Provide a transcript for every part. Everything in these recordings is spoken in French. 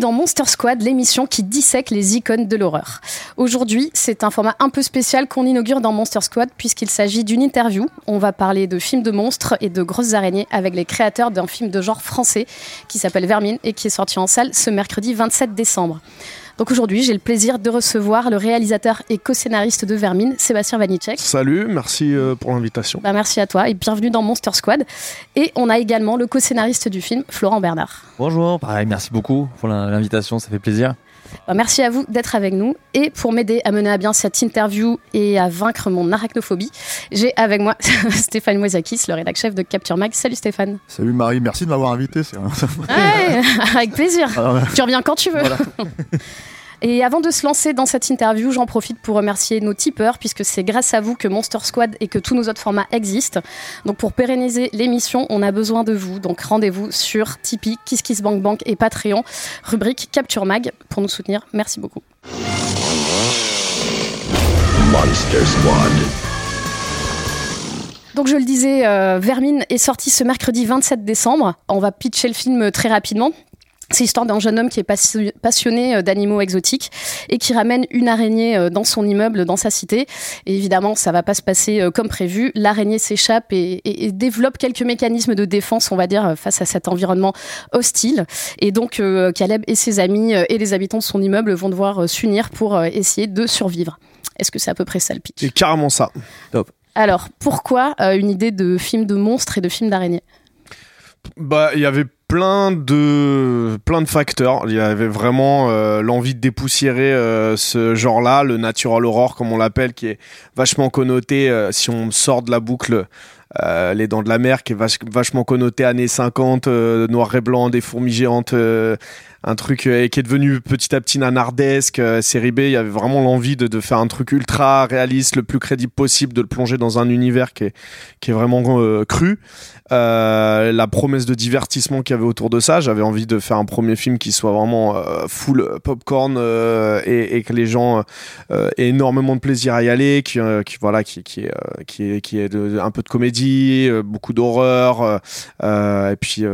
Dans Monster Squad, l'émission qui dissèque les icônes de l'horreur. Aujourd'hui, c'est un format un peu spécial qu'on inaugure dans Monster Squad puisqu'il s'agit d'une interview. On va parler de films de monstres et de grosses araignées avec les créateurs d'un film de genre français qui s'appelle Vermine et qui est sorti en salle ce mercredi 27 décembre. Donc aujourd'hui, j'ai le plaisir de recevoir le réalisateur et co-scénariste de Vermine, Sébastien Vanitschek. Salut, merci euh, pour l'invitation. Bah, merci à toi et bienvenue dans Monster Squad. Et on a également le co-scénariste du film, Florent Bernard. Bonjour, pareil, merci beaucoup pour l'invitation, ça fait plaisir. Bah, merci à vous d'être avec nous. Et pour m'aider à mener à bien cette interview et à vaincre mon arachnophobie, j'ai avec moi Stéphane Moisakis, le rédac chef de Capture Mag. Salut Stéphane. Salut Marie, merci de m'avoir invité. c'est- Ouais, avec plaisir. Alors, Tu reviens quand tu veux. Et avant de se lancer dans cette interview, j'en profite pour remercier nos tipeurs, puisque c'est grâce à vous que Monster Squad et que tous nos autres formats existent. Donc pour pérenniser l'émission, on a besoin de vous. Donc rendez-vous sur Tipeee, KissKissBankBank et Patreon, rubrique Capture Mag, pour nous soutenir. Merci beaucoup. Monster Squad. Donc je le disais, euh, Vermine est sorti ce mercredi 27 décembre. On va pitcher le film très rapidement. C'est l'histoire d'un jeune homme qui est passi- passionné euh, d'animaux exotiques et qui ramène une araignée euh, dans son immeuble, dans sa cité. Et évidemment, ça va pas se passer euh, comme prévu. L'araignée s'échappe et, et- et développe quelques mécanismes de défense, on va dire, face à cet environnement hostile. Et donc, euh, Caleb et ses amis et les habitants de son immeuble vont devoir s'unir pour essayer de survivre. Est-ce que c'est à peu près ça le pitch? C'est carrément ça. alors, pourquoi euh, une idée de film de monstres et de film d'araignées Bah, il y avait plein de plein de facteurs. Il y avait vraiment euh, l'envie de dépoussiérer euh, ce genre-là, le natural horror comme on l'appelle, qui est vachement connoté. euh, si on sort de la boucle. les dents de la mer qui est vach- vachement connoté années 50 euh, noir et blanc des fourmis géantes un truc euh, qui est devenu petit à petit nanardesque euh, série B il y avait vraiment l'envie de, de faire un truc ultra réaliste le plus crédible possible de le plonger dans un univers qui est qui est vraiment euh, cru euh, la promesse de divertissement qu'il y avait autour de ça. J'avais envie de faire un premier film qui soit vraiment euh, full popcorn euh, et, et que les gens aient énormément de plaisir à y aller, qui, qui voilà, qui qui est qui est qui est de- un peu de comédie, beaucoup d'horreur et puis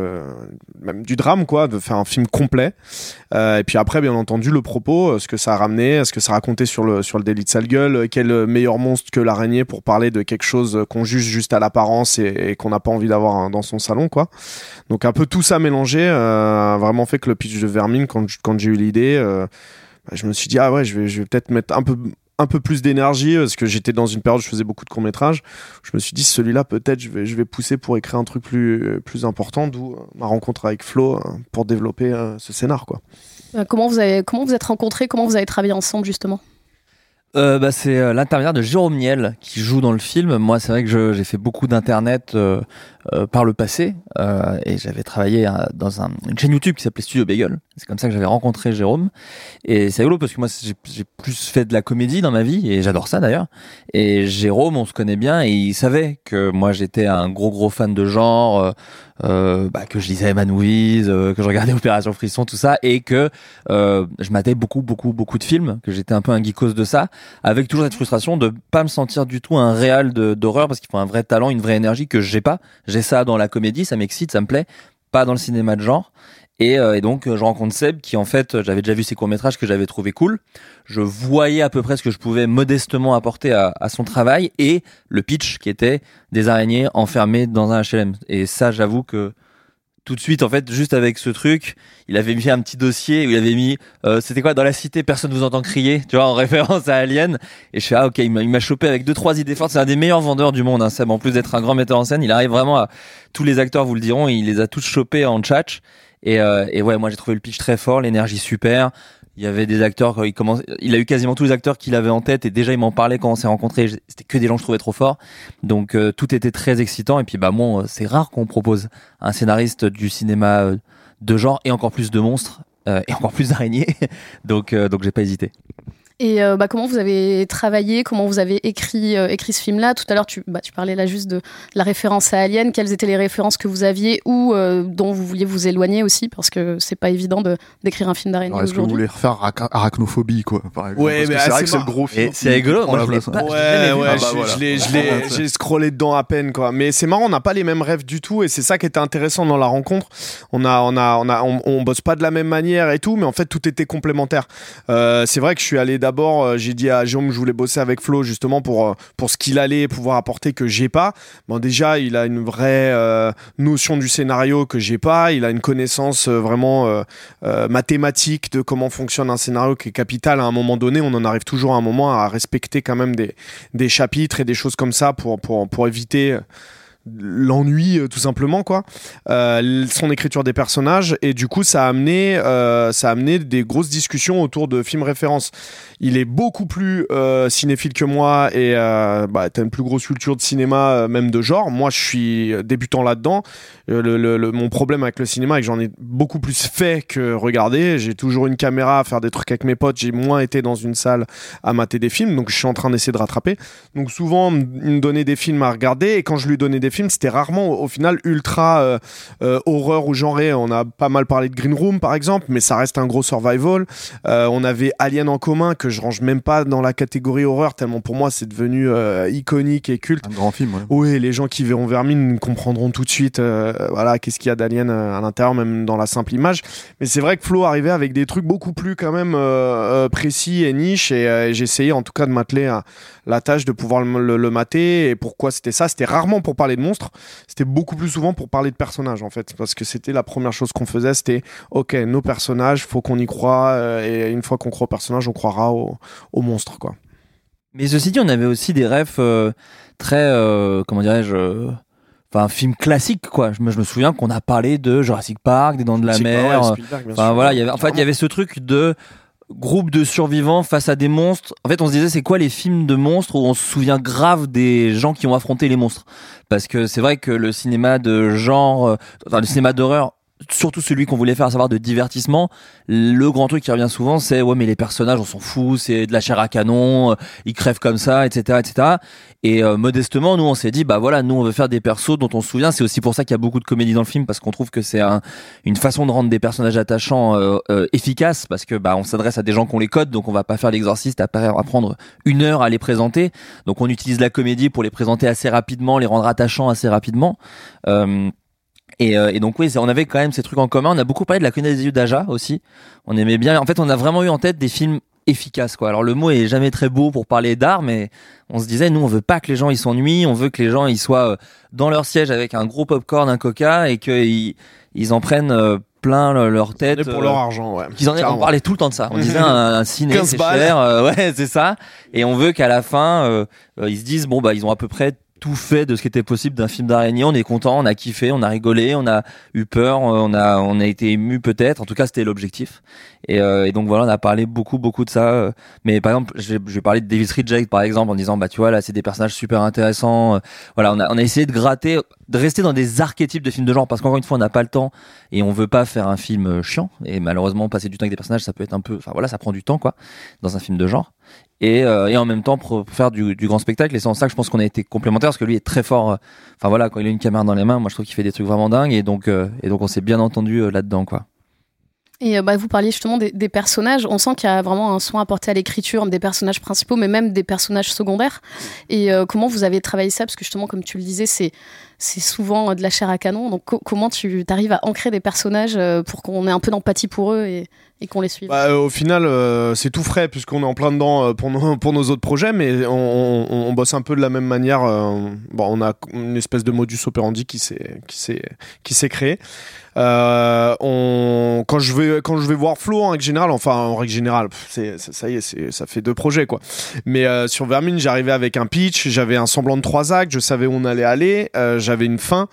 même du drame quoi, de faire un film complet. Euh, et puis après, bien entendu, le propos, euh, ce que ça a ramené, ce que ça racontait sur le sur le délit de sale gueule, euh, quel meilleur monstre que l'araignée pour parler de quelque chose qu'on juge juste à l'apparence et, qu'on n'a pas envie d'avoir hein, dans son salon, quoi. Donc un peu tout ça mélangé, vraiment fait que le pitch de Vermine, quand j'ai eu l'idée, bah, je me suis dit ah ouais, je vais peut-être mettre un peu un peu plus d'énergie parce que j'étais dans une période où je faisais beaucoup de courts métrages. Je me suis dit celui-là peut-être je vais je vais pousser pour écrire un truc plus plus important, d'où euh, ma rencontre avec Flo euh, pour développer euh, ce scénar quoi. Euh, Comment vous avez comment vous êtes rencontrés? Comment vous avez travaillé ensemble justement? Euh, bah, c'est euh, l'intermédiaire de Jérôme Niel qui joue dans le film. Moi, c'est vrai que j'ai fait beaucoup d'internet euh, euh, par le passé euh, et j'avais travaillé euh, dans un, une chaîne YouTube qui s'appelait Studio Bagel. C'est comme ça que j'avais rencontré Jérôme. Et c'est rigolo parce que moi, j'ai plus fait de la comédie dans ma vie et j'adore ça d'ailleurs. Et Jérôme, on se connaît bien et il savait que moi, j'étais un gros gros fan de genre. euh, euh, bah, que je lisais Eman Movies, euh, que je regardais Opération Frisson, tout ça, et que euh, je matais beaucoup, beaucoup, beaucoup de films, que j'étais un peu un geekos de ça, avec toujours cette frustration de pas me sentir du tout un réal d'horreur, parce qu'il faut un vrai talent, une vraie énergie que j'ai pas. J'ai ça dans la comédie, ça m'excite, ça me plaît, pas dans le cinéma de genre. Et, euh, et donc euh, je rencontre Seb qui en fait j'avais déjà vu ses courts métrages que j'avais trouvé cool. Je voyais à peu près ce que je pouvais modestement apporter à, à son travail et le pitch qui était des araignées enfermées dans un HLM. Et ça j'avoue que tout de suite en fait juste avec ce truc il avait mis un petit dossier où il avait mis euh, c'était quoi dans la cité personne vous entend crier tu vois en référence à Alien et je fais ah ok il m'a chopé avec deux trois idées fortes c'est un des meilleurs vendeurs du monde hein, Seb en plus d'être un grand metteur en scène il arrive vraiment à tous les acteurs vous le diront il les a tous chopés en tchatch et, euh, et ouais moi j'ai trouvé le pitch très fort l'énergie super. Il y avait des acteurs quand il commence il a eu quasiment tous les acteurs qu'il avait en tête et déjà il m'en parlait quand on s'est rencontrés. C'était que des gens que je trouvais trop forts. Donc euh, tout était très excitant. Et puis bah moi euh, c'est rare qu'on propose un scénariste du cinéma euh, de genre et encore plus de monstres euh, et encore plus d'araignées. Donc euh, donc j'ai pas hésité Et euh, bah, comment vous avez travaillé, comment vous avez écrit, euh, écrit ce film-là? Tout à l'heure, tu, bah, tu parlais là juste de la référence à Alien. Quelles étaient les références que vous aviez ou euh, dont vous vouliez vous éloigner aussi? Parce que c'est pas évident de d'écrire un film d'araignée est-ce que vous voulez refaire Arach- Arachnophobie, quoi, par exemple? Ouais, Parce que mais c'est ah, vrai que c'est le gros film. Et c'est rigolo, moi, je l'ai Ouais, pas- Ouais, jamais vu. ouais, Ah bah je- voilà. je l'ai- je l'ai- j'ai scrollé dedans à peine, quoi. Mais c'est marrant, on n'a pas les mêmes rêves du tout, et c'est ça qui était intéressant dans la rencontre. On a, on a, on a, on, on bosse pas de la même manière et tout, mais en fait tout était complémentaire. Euh, c'est vrai que je suis allé d'abord, euh, j'ai dit à Jérôme que je voulais bosser avec Flo justement pour euh, pour ce qu'il allait pouvoir apporter que j'ai pas. Bon, déjà, il a une vraie euh, notion du scénario que j'ai pas. Il a une connaissance vraiment mathématique de comment fonctionne un scénario qui est capital à un moment donné. On en arrive toujours à un moment à respecter quand même des, des chapitres et des choses comme ça pour, pour, pour éviter l'ennui tout simplement quoi son écriture des personnages et du coup ça a amené ça a amené des grosses discussions autour de films références il est beaucoup plus euh, cinéphile que moi et euh, bah, t'as une plus grosse culture de cinéma euh, même de genre. Moi je suis débutant là-dedans. Euh, mon problème avec le cinéma c'est que j'en ai beaucoup plus fait que regardé j'ai toujours une caméra à faire des trucs avec mes potes. J'ai moins été dans une salle à mater des films donc je suis en train d'essayer de rattraper. Donc souvent il me donnait des films à regarder et quand je lui donnais des films c'était rarement au, final ultra horreur ou genré. On a pas mal parlé de Green Room par exemple mais ça reste un gros survival. On avait Alien en commun je range même pas dans la catégorie horreur tellement pour moi c'est devenu euh, iconique et culte Un grand film, ouais. oui, les gens qui verront Vermine comprendront tout de suite, euh, voilà, qu'est-ce qu'il y a d'Alien euh, à l'intérieur, même dans la simple image. Mais c'est vrai que Flo arrivait avec des trucs beaucoup plus quand même euh, précis et niche, et, essayé en tout cas de m'atteler à la tâche de pouvoir le, le- le mater. Et pourquoi c'était ça? C'était rarement pour parler de monstres, c'était beaucoup plus souvent pour parler de personnages en fait, parce que c'était la première chose qu'on faisait, c'était ok, nos personnages, faut qu'on y croit, et une fois qu'on croit aux personnages, on croira aux, aux monstres quoi. Mais ceci dit, on avait aussi des rêves euh, très, euh, comment dirais-je, euh, enfin, un film classique, quoi. Je me, je me souviens qu'on a parlé de Jurassic Park, des Dents de la Mer. ouais, euh, Enfin voilà, il y avait, en fait, il y avait ce truc de groupe de survivants face à des monstres. En fait, on se disait, c'est quoi les films de monstres où on se souvient grave des gens qui ont affronté les monstres? Parce que c'est vrai que le cinéma de genre, enfin, le cinéma d'horreur, surtout celui qu'on voulait faire, à savoir de divertissement, le grand truc qui revient souvent, c'est ouais, mais les personnages, on s'en fout, c'est de la chair à canon, euh, ils crèvent comme ça, etc., etc. Et euh, modestement, nous, on s'est dit, bah voilà, nous, on veut faire des persos dont on se souvient. C'est aussi pour ça qu'il y a beaucoup de comédie dans le film, parce qu'on trouve que c'est un, une façon de rendre des personnages attachants euh, euh, efficaces, parce que bah on s'adresse à des gens qu'on les code, donc on va pas faire l'exorciste à à prendre une heure à les présenter. Donc on utilise la comédie pour les présenter assez rapidement, les rendre attachants assez rapidement. Euh, et, euh, et donc oui, on avait quand même ces trucs en commun. On a beaucoup parlé de la connaisse des yeux d'Aja aussi. On aimait bien. En fait, on a vraiment eu en tête des films efficaces quoi. Alors le mot est jamais très beau pour parler d'art, mais on se disait nous on veut pas que les gens ils s'ennuient, on veut que les gens ils soient euh, dans leur siège avec un gros popcorn, un coca et qu'ils ils en prennent euh, plein le- leur tête. pour euh, leur argent, ouais. qu'ils en aient, on parlait tout le temps de ça. On disait un, un ciné 15 c'est cher, euh, ouais c'est ça. Et on veut qu'à la fin euh, euh, ils se disent bon bah ils ont à peu près tout fait de ce qui était possible d'un film d'araignée. On est content, on a kiffé, on a rigolé, on a eu peur, euh, on a on a été ému peut-être. En tout cas c'était l'objectif. Et, euh, et donc voilà on a parlé beaucoup beaucoup de ça. euh. Mais par exemple je vais, parler de David Reject par exemple en disant bah tu vois là c'est des personnages super intéressants. euh. Voilà on a on a essayé de gratter, de rester dans des archétypes de films de genre parce qu'encore une fois on n'a pas le temps et on veut pas faire un film chiant et malheureusement passer du temps avec des personnages ça peut être un peu enfin voilà ça prend du temps quoi dans un film de genre et, euh, et en même temps pour, faire du, grand spectacle et c'est en ça que je pense qu'on a été complémentaires parce que lui est très fort euh, enfin voilà quand il a une caméra dans les mains moi je trouve qu'il fait des trucs vraiment dingues et donc euh, et donc on s'est bien entendu là-dedans quoi Et bah, vous parliez justement des, personnages. On sent qu'il y a vraiment un soin apporté à l'écriture des personnages principaux, mais même des personnages secondaires. Et comment vous avez travaillé ça? Parce que justement, comme tu le disais, c'est c'est souvent de la chair à canon. Donc co- comment tu arrives à ancrer des personnages pour qu'on ait un peu d'empathie pour eux et, et qu'on les suive Bah, euh, au final, euh, c'est tout frais puisqu'on est en plein dedans euh, pour nos, autres projets, mais on, bosse un peu de la même manière. bon, on a une espèce de modus operandi qui s'est créé. Euh, on, quand je vais quand je vais voir Flo en règle générale, enfin en règle générale, ça, y est, ça fait deux projets quoi. Mais euh, sur Vermine, j'arrivais avec un pitch, j'avais un semblant de trois actes, je savais où on allait aller, euh, j'avais une fin.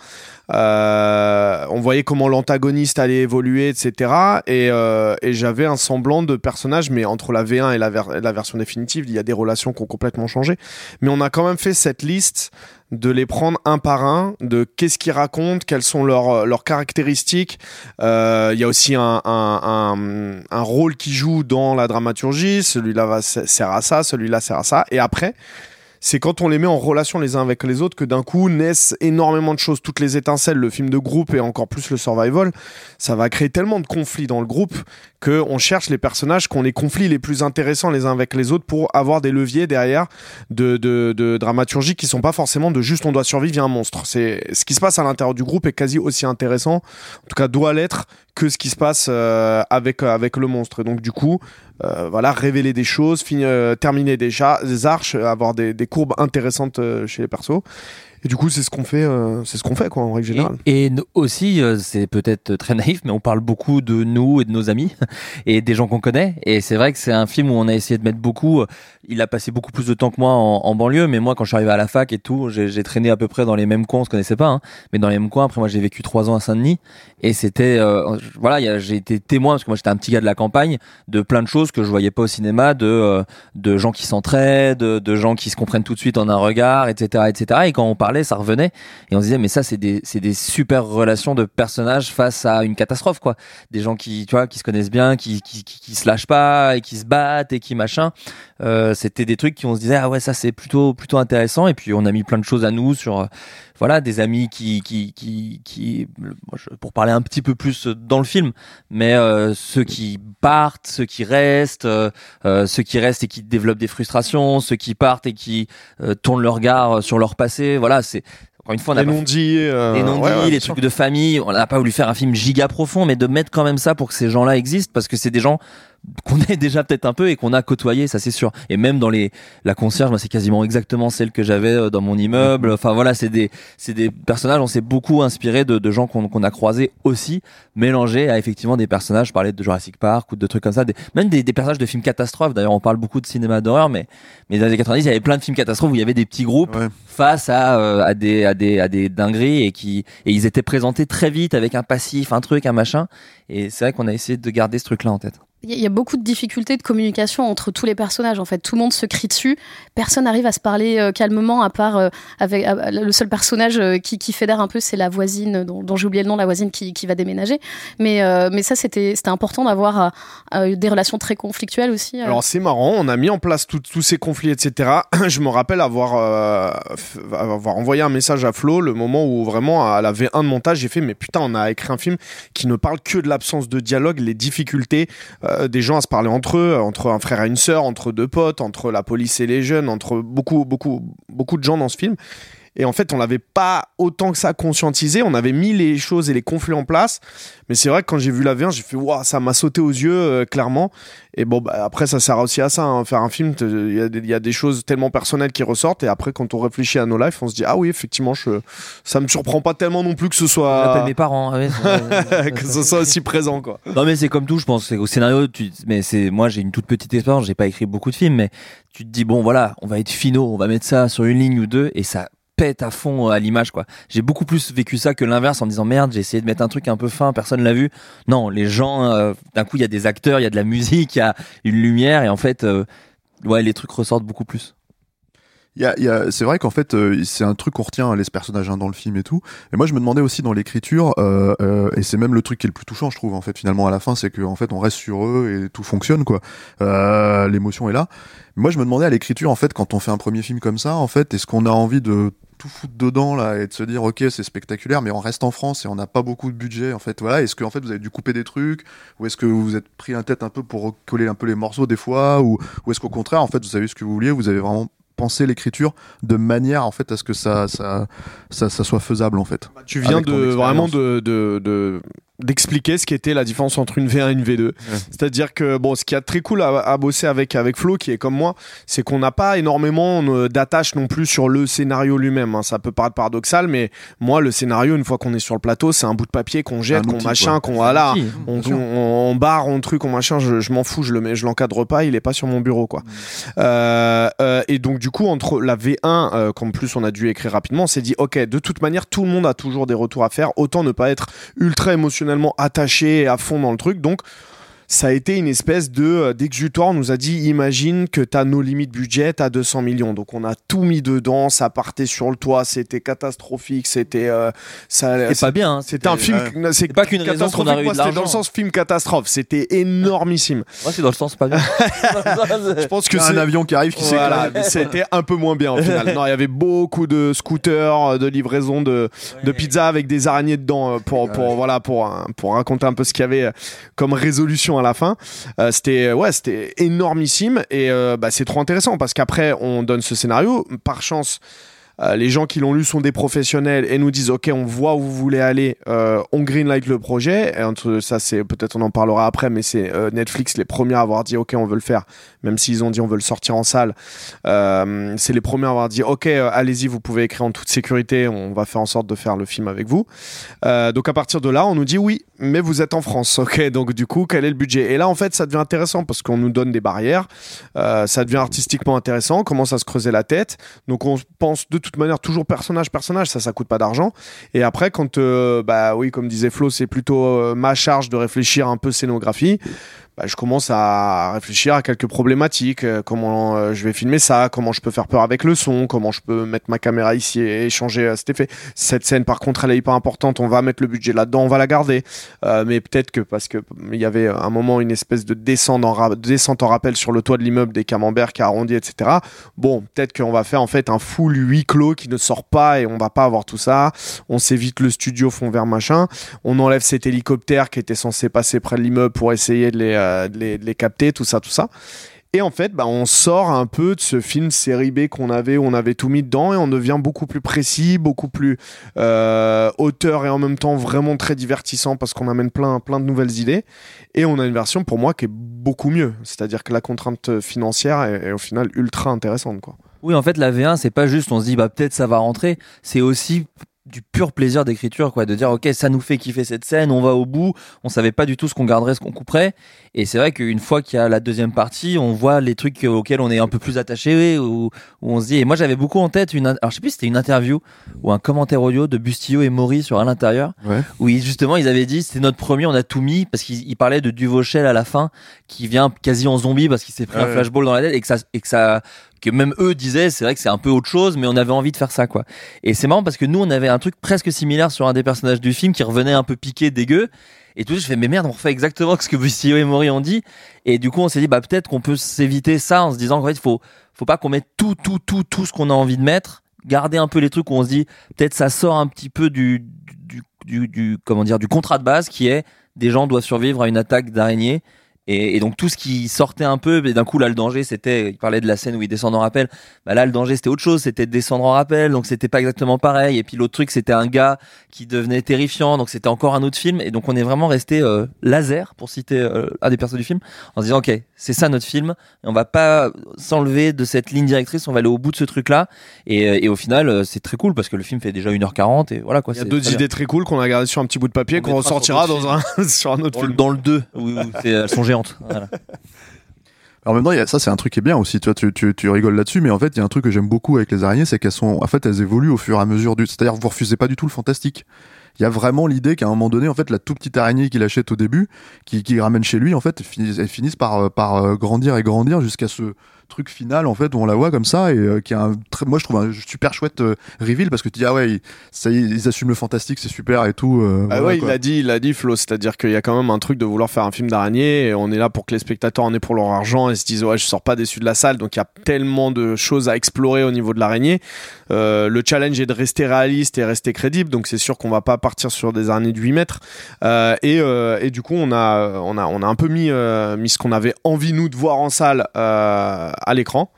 Euh, on voyait comment l'antagoniste allait évoluer, etc. Et, euh, et j'avais un semblant de personnage, mais entre la V1 et la version définitive, il y a des relations qui ont complètement changé. Mais on a quand même fait cette liste de les prendre un par un, de qu'est-ce qu'ils racontent, quelles sont leurs, leurs caractéristiques. Euh, Il y a aussi un, un, un, un rôle qui joue dans la dramaturgie. Celui-là va, sert à ça, celui-là sert à ça. Et après, c'est quand on les met en relation les uns avec les autres que d'un coup naissent énormément de choses, toutes les étincelles, le film de groupe et encore plus le survival, ça va créer tellement de conflits dans le groupe que on cherche les personnages qui ont les conflits les plus intéressants les uns avec les autres pour avoir des leviers derrière de, de, de dramaturgie qui sont pas forcément de juste on doit survivre, il un monstre. C'est ce qui se passe à l'intérieur du groupe est quasi aussi intéressant, en tout cas doit l'être que ce qui se passe euh, avec avec le monstre. Et donc du coup, euh, voilà, révéler des choses, finir, euh, terminer des, des arches, euh, avoir des, des courbes intéressantes euh, chez les persos. Et du coup, c'est ce qu'on fait, euh, c'est ce qu'on fait quoi en règle générale. Et, aussi, euh, c'est peut-être très naïf, mais on parle beaucoup de nous et de nos amis et des gens qu'on connaît. Et c'est vrai que c'est un film où on a essayé de mettre beaucoup. euh, Il a passé beaucoup plus de temps que moi en, en banlieue, mais moi, quand je suis arrivé à la fac et tout, j'ai j'ai traîné à peu près dans les mêmes coins. On se connaissait pas, hein, mais dans les mêmes coins. Après, moi, j'ai vécu trois ans à Saint-Denis, et c'était euh, voilà, j'ai été témoin parce que moi, j'étais un petit gars de la campagne de plein de choses que je voyais pas au cinéma, de euh, de gens qui s'entraident, de, de gens qui se comprennent tout de suite en un regard, etc., etc. Et quand on ça revenait. Et on se disait, mais ça, c'est des, c'est des super relations de personnages face à une catastrophe, quoi. Des gens qui, tu vois, qui se connaissent bien, qui, qui, qui, se lâchent pas et qui se battent et qui machin. Euh, c'était des trucs qui on se disait, ah ouais, ça c'est plutôt, plutôt intéressant. Et puis on a mis plein de choses à nous sur, voilà, des amis qui, qui, qui, pour parler un petit peu plus dans le film, mais euh, ceux qui partent, ceux qui restent, euh, euh, ceux qui restent et qui développent des frustrations, ceux qui partent et qui euh, tournent leur regard sur leur passé. Voilà, c'est encore une fois, on a les non-dits, euh, les non-dits, ouais, ouais, les bien trucs sûr. de famille. On n'a pas voulu faire un film giga profond, mais de mettre quand même ça pour que ces gens-là existent, parce que c'est des gens qu'on est déjà peut-être un peu et qu'on a côtoyé, ça c'est sûr. Et même dans les la concierge, moi c'est quasiment exactement celle que j'avais euh, dans mon immeuble. Enfin voilà, c'est des c'est des personnages. On s'est beaucoup inspiré de, de gens qu'on qu'on a croisés aussi, mélangés à effectivement des personnages. Je parlais de Jurassic Park ou de trucs comme ça, des, même des, des personnages de films catastrophes. D'ailleurs, on parle beaucoup de cinéma d'horreur, mais mais dans les années 90, il y avait plein de films catastrophes où il y avait des petits groupes Ouais. face à, euh, à des à des à des dingueries et qui et ils étaient présentés très vite avec un passif, un truc, un machin. Et c'est vrai qu'on a essayé de garder ce truc-là en tête. Il y a- beaucoup de difficultés de communication entre tous les personnages. En fait, tout le monde se crie dessus. Personne n'arrive à se parler euh, calmement, à part euh, avec le seul personnage euh, qui, fédère un peu, c'est la voisine dont, dont j'ai oublié le nom, la voisine qui, qui va déménager. Mais mais ça, c'était important d'avoir des relations très conflictuelles aussi. Alors c'est marrant, on a mis en place tous ces conflits, etc. Je me rappelle avoir, avoir envoyé un message à Flo le moment où vraiment à la V1 de montage j'ai fait mais putain on a écrit un film qui ne parle que de l'absence de dialogue, les difficultés euh, des gens à se parler entre eux, entre un frère et une sœur, entre deux potes, entre la police et les jeunes, entre beaucoup beaucoup beaucoup de gens dans ce film. Et en fait, on l'avait pas autant que ça conscientisé. On avait mis les choses et les conflits en place. Mais c'est vrai que quand j'ai vu la V1, j'ai fait, waouh, ça m'a sauté aux yeux, euh, clairement. Et bon, bah, après, ça sert aussi à ça. hein. Faire un film, il y, a des- il y a des choses tellement personnelles qui ressortent. Et après, quand on réfléchit à nos lives, on se dit, ah oui, effectivement, je, ça me surprend pas tellement non plus que ce soit, mes parents. ouais, c'est- que ce soit aussi présent, quoi. non mais c'est comme tout, je pense. C'est au scénario. Tu, mais c'est moi j'ai une toute petite expérience. J'ai pas écrit beaucoup de films, mais tu te dis bon voilà, on va être finaux, on va mettre ça sur une ligne ou deux et ça pète à fond à l'image quoi. J'ai beaucoup plus vécu ça que l'inverse en disant merde, j'ai essayé de mettre un truc un peu fin, personne l'a vu. Non, les gens euh, d'un coup il y a des acteurs, il y a de la musique, il y a une lumière et en fait euh, ouais les trucs ressortent beaucoup plus. Y a, y a- c'est vrai qu'en fait, euh, c'est un truc qu'on retient les personnages hein, dans le film et tout. Et moi, je me demandais aussi dans l'écriture, euh, euh, et c'est même le truc qui est le plus touchant, je trouve. En fait, finalement, à la fin, c'est qu'en fait, on reste sur eux et tout fonctionne, quoi. Euh, L'émotion est là. Moi, je me demandais à l'écriture, en fait, quand on fait un premier film comme ça, en fait, est-ce qu'on a envie de tout foutre dedans là et de se dire ok c'est spectaculaire mais on reste en France et on n'a pas beaucoup de budget en fait voilà est-ce que en fait vous avez dû couper des trucs? Ou est-ce que vous vous êtes pris la tête un peu pour coller un peu les morceaux des fois? Ou, ou est-ce qu'au contraire en fait vous savez ce que vous vouliez vous avez vraiment pensé l'écriture de manière en fait à ce que ça ça ça, ça soit faisable en fait Tu viens de vraiment expérience. de, de, de- d'expliquer ce qu'était la différence entre une V1 et une V2. C'est-à-dire que bon, ce qui est très cool à, à bosser avec avec Flo, qui est comme moi, c'est qu'on n'a pas énormément euh, d'attache non plus sur le scénario lui-même. hein. Ça peut paraître paradoxal, mais moi, le scénario, une fois qu'on est sur le plateau, c'est un bout de papier qu'on jette, qu'on machin, qu'on voilà, on, barre, on truc, on machin. Je, je m'en fous, je le mets, je l'encadre pas. Il est pas sur mon bureau, quoi. Euh, euh, et donc du coup, entre la V1, euh, qu'en plus on a dû écrire rapidement, on s'est dit, ok, de toute manière, tout le monde a toujours des retours à faire. Autant ne pas être ultra attaché à fond dans le truc. Donc ça a été une espèce de euh, d'exutoire. On nous a dit imagine que t'as nos limites budget à 200 millions. Donc on a tout mis dedans. Ça partait sur le toit. C'était catastrophique. C'était euh, ça. C'est pas bien. hein. C'était un film. C'est pas qu'une raison qu'on a eu de C'était dans le sens film catastrophe. C'était énormissime. Moi, c'est dans le sens pas bien. Je pense que c'est un avion qui arrive qui voilà, c'était un peu moins bien au final. Non, il y avait beaucoup de scooters, euh, de livraison de, de pizza avec des araignées dedans euh, pour, pour, voilà, pour, pour raconter un peu ce qu'il y avait comme résolution à la fin. Euh, c'était ouais, c'était énormissime et euh, bah, c'est trop intéressant parce qu'après on donne ce scénario. Par chance, euh, les gens qui l'ont lu sont des professionnels et nous disent ok on voit où vous voulez aller euh, on greenlight le projet et entre ça c'est peut-être on en parlera après mais c'est Netflix les premiers à avoir dit ok on veut le faire même s'ils ont dit on veut le sortir en salle. Euh, c'est les premiers à avoir dit ok euh, allez-y vous pouvez écrire en toute sécurité on va faire en sorte de faire le film avec vous. Euh, donc à partir de là on nous dit oui mais vous êtes en France ok. Donc du coup quel est le budget? Et là en fait ça devient intéressant parce qu'on nous donne des barrières. Ça devient artistiquement intéressant on commence à se creuser la tête. Donc on pense de toute manière toujours personnage personnage ça ça coûte pas d'argent. Et après quand bah oui comme disait Flo c'est plutôt ma charge de réfléchir un peu scénographie bah, je commence à réfléchir à quelques problématiques euh, comment euh, je vais filmer ça comment je peux faire peur avec le son comment je peux mettre ma caméra ici et échanger euh, cet effet. Cette scène par contre elle est hyper importante on va mettre le budget là-dedans on va la garder. Mais peut-être que parce que il y avait un moment une espèce de descente en, ra- descente en rappel sur le toit de l'immeuble des camemberts qui a arrondi etc bon peut-être qu'on va faire en fait un full huis clos qui ne sort pas et on va pas avoir tout ça. On s'évite le studio fond vert machin. On enlève cet hélicoptère qui était censé passer près de l'immeuble pour essayer de les, euh, de les, de les capter tout ça tout ça et en fait, bah, on sort un peu de ce film série B qu'on avait, où on avait tout mis dedans, et on devient beaucoup plus précis, beaucoup plus euh, auteur et en même temps vraiment très divertissant parce qu'on amène plein, plein de nouvelles idées. Et on a une version pour moi qui est beaucoup mieux. C'est-à-dire que la contrainte financière est, est au final ultra intéressante. Quoi. Oui, en fait, la V1, c'est pas juste on se dit bah peut-être ça va rentrer, c'est aussi du pur plaisir d'écriture quoi de dire ok ça nous fait kiffer cette scène on va au bout on savait pas du tout ce qu'on garderait ce qu'on couperait et c'est vrai qu'une fois qu'il y a la deuxième partie on voit les trucs auxquels on est un peu plus attaché où, où on se dit et moi j'avais beaucoup en tête une alors je sais plus si c'était une interview ou un commentaire audio de Bustillo et Maury sur à l'intérieur Ouais. où ils, justement ils avaient dit c'était notre premier on a tout mis parce qu'ils ils parlaient de Duvauchel à la fin qui vient quasi en zombie parce qu'il s'est pris un flashball dans la tête et que ça et que ça que même eux disaient c'est vrai que c'est un peu autre chose mais on avait envie de faire ça quoi. Et c'est marrant parce que nous on avait un truc presque similaire sur un des personnages du film qui revenait un peu piqué dégueu. Et tout de suite, je fais mais merde on refait exactement ce que Bustillo et Maury ont dit. Et du coup on s'est dit bah peut-être qu'on peut s'éviter ça en se disant qu'en fait faut faut pas qu'on mette tout tout tout tout ce qu'on a envie de mettre garder un peu les trucs où on se dit peut-être ça sort un petit peu du du, du, du- comment dire du contrat de base qui est des gens doivent survivre à une attaque d'araignée et, et donc tout ce qui sortait un peu, et d'un coup là le danger c'était, il parlait de la scène où ils descendent en rappel, bah là le danger c'était autre chose, c'était de descendre en rappel, donc c'était pas exactement pareil. Et puis l'autre truc c'était un gars qui devenait terrifiant, donc c'était encore un autre film. Et donc on est vraiment resté euh, laser pour citer euh, un des persos du film, en se disant ok c'est ça notre film, et on va pas s'enlever de cette ligne directrice, on va aller au bout de ce truc là. Et, euh, et au final euh, c'est très cool parce que le film fait déjà 1h40 et voilà quoi. Il y a d'autres idées très cool qu'on a gardées sur un petit bout de papier On qu'on ressortira dans un, sur un autre Dans le, film. dans le 2 où, où c'est- il y a- ça c'est un truc qui est bien aussi. Tu tu, rigoles là-dessus, mais en fait, il y a un truc que j'aime beaucoup avec les araignées, c'est qu'elles sont, en fait, elles évoluent au fur et à mesure du. C'est-à-dire, vous refusez pas du tout le fantastique. Il y a vraiment l'idée qu'à un moment donné, en fait, la toute petite araignée qu'il achète au début, qui, ramène chez lui, en fait, elles finissent, par, euh, euh, grandir et grandir jusqu'à ce, truc final en fait où on la voit comme ça et euh, qui a un très, moi je trouve un super chouette euh, reveal parce que tu dis ah ouais ils, ça y est, ils assument le fantastique c'est super et tout. euh, Ah voilà, ouais, il l'a dit, il l'a dit Flo, c'est-à-dire qu'il y a quand même un truc de vouloir faire un film d'araignée et on est là pour que les spectateurs en aient pour leur argent et se disent ouais je sors pas déçu de la salle donc il y a tellement de choses à explorer au niveau de l'araignée. Euh, le challenge est de rester réaliste et rester crédible donc c'est sûr qu'on va pas partir sur des araignées de 8 mètres et, et du coup on a on a on a un peu mis mis ce qu'on avait envie nous de voir en salle euh, à l'écran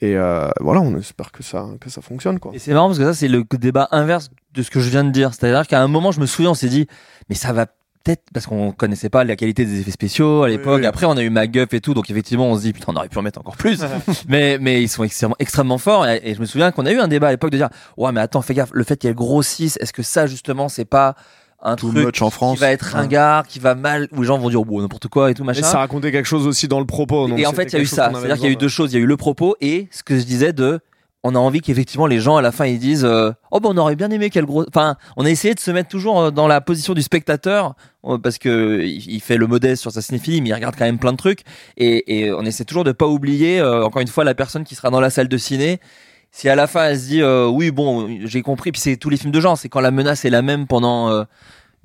et euh, voilà on espère que ça que ça fonctionne quoi. Et c'est marrant parce que ça, c'est le débat inverse de ce que je viens de dire. C'est-à-dire qu'à un moment, je me souviens, on s'est dit, mais ça va peut-être, parce qu'on connaissait pas la qualité des effets spéciaux à l'époque. oui. Après, on a eu MacGuff et tout, donc effectivement, on se dit, putain, on aurait pu en mettre encore plus. mais, mais ils sont extrêmement, extrêmement forts. Et, et je me souviens qu'on a eu un débat à l'époque de dire, ouais, mais attends, fais gaffe, le fait qu'elle grossisse, est-ce que ça, justement, c'est pas un Too truc much en France. qui va être Ouais. ringard, qui va mal, où les gens vont dire, bon, n'importe quoi et tout, Et machin. ça racontait quelque chose aussi dans le propos. donc Et en fait, il y a eu ça. C'est-à-dire qu'il y a eu deux choses. Il y a eu le propos et ce que je disais de. On a envie qu'effectivement les gens à la fin ils disent euh, oh ben on aurait bien aimé quel gros enfin on a essayé de se mettre toujours euh, dans la position du spectateur euh, parce que il il fait le modeste sur sa cinéphilie mais il regarde quand même plein de trucs et, et on essaie toujours de pas oublier euh, encore une fois la personne qui sera dans la salle de ciné si à la fin elle se dit euh, oui bon j'ai compris puis c'est tous les films de genre c'est quand la menace est la même pendant euh,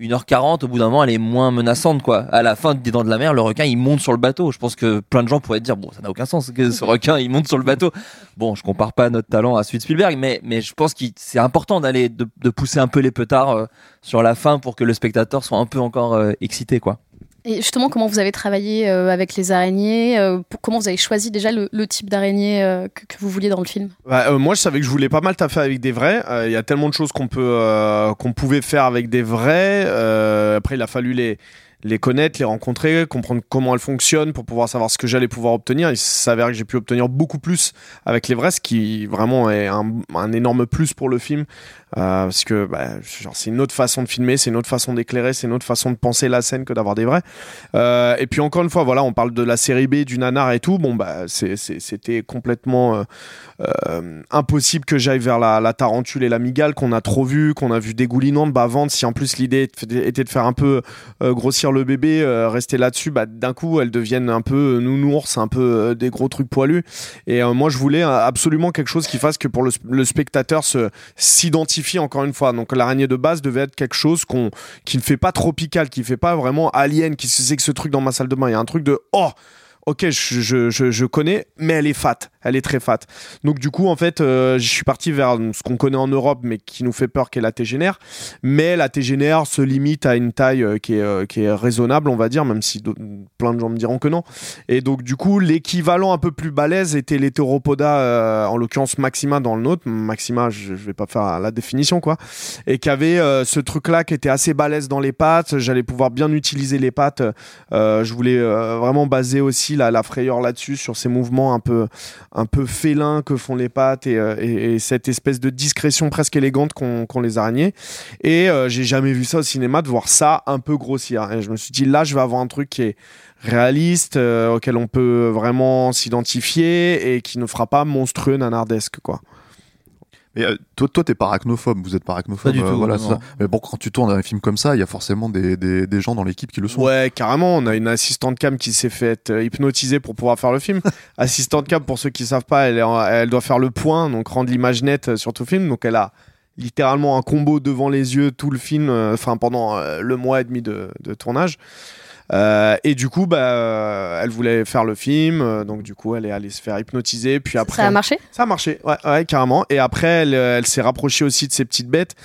1h40, au bout d'un moment, elle est moins menaçante, quoi. À la fin des Dents de la Mer, le requin, il monte sur le bateau. Je pense que plein de gens pourraient dire, bon, ça n'a aucun sens que ce requin, il monte sur le bateau. Bon, je compare pas notre talent à celui de Spielberg, mais, mais je pense que c'est important d'aller, de, pousser un peu les petards euh, sur la fin pour que le spectateur soit un peu encore euh, excité, quoi. Et justement, comment vous avez travaillé euh, avec les araignées euh, Comment vous avez choisi déjà le, type d'araignée euh, que, vous vouliez dans le film? Bah, moi, je savais que je voulais pas mal taffer avec des vrais. Il y a tellement de choses qu'on pouvait faire avec des vrais. Après, il a fallu les connaître, les rencontrer, comprendre comment elles fonctionnent pour pouvoir savoir ce que j'allais pouvoir obtenir. Il s'avère que j'ai pu obtenir beaucoup plus avec les vrais, ce qui vraiment est un énorme plus pour le film. Euh, parce que bah, c'est une autre façon de filmer, c'est une autre façon d'éclairer, c'est une autre façon de penser la scène que d'avoir des vrais. Euh, et puis encore une fois, voilà, on parle de la série B, du nanar et tout. Bon, bah, c'était complètement euh, impossible que j'aille vers la, la tarentule et la migale qu'on a trop vu, qu'on a vu dégoulinante, bah vendre. Si en plus l'idée était de faire un peu grossir le bébé, rester là-dessus, bah d'un coup elles deviennent un peu nounours, un peu des gros trucs poilus. Et moi je voulais absolument quelque chose qui fasse que pour le, le spectateur se encore une fois. Donc l'araignée de base devait être quelque chose qu'on qui ne fait pas tropical, qui fait pas vraiment alien, qui se sait que ce truc dans ma salle de bain, il y a un truc de oh ok, je, je connais, mais elle est fat, elle est très fat. Donc du coup, en fait, euh, je suis parti vers ce qu'on connaît en Europe, mais qui nous fait peur, qui est la tégénère. Mais la tégénère se limite à une taille euh, qui, est, euh, qui est raisonnable, on va dire, même si plein de gens me diront que non. Et donc du coup, l'équivalent un peu plus balèze était l'hétéropoda, en l'occurrence Maxima dans le nôtre. Maxima, je, je vais pas faire la définition, quoi. Et qui avait ce truc-là qui était assez balèze dans les pattes. J'allais pouvoir bien utiliser les pattes. Je voulais vraiment baser aussi la, la frayeur là-dessus, sur ces mouvements un peu, un peu félins que font les pattes et, euh, et- et cette espèce de discrétion presque élégante qu'ont qu'ont les araignées. Et euh, j'ai jamais vu ça au cinéma, de voir ça un peu grossir. Et je me suis dit, là, je vais avoir un truc qui est réaliste, euh, auquel on peut vraiment s'identifier et qui ne fera pas monstrueux nanardesque, quoi. Mais euh, toi, toi, t'es pas arachnophobe, vous êtes pas arachnophobe. Pas du euh, tout, voilà, ça. Mais bon, quand tu tournes un film comme ça, il y a forcément des, des, des gens dans l'équipe qui le sont. Ouais, carrément. On a une assistante cam qui s'est fait euh, hypnotiser pour pouvoir faire le film. assistante cam, pour ceux qui savent pas, elle, elle doit faire le point, donc rendre l'image nette sur tout le film. Donc elle a littéralement un combo devant les yeux tout le film, euh, enfin pendant le mois et demi de, de tournage. Euh, et du coup, bah, euh, elle voulait faire le film, euh, donc du coup, elle est allée se faire hypnotiser. Puis après, Ça a marché? Ça a marché, ouais, ouais, carrément. Et après, elle, euh, elle s'est rapprochée aussi de ses petites bêtes.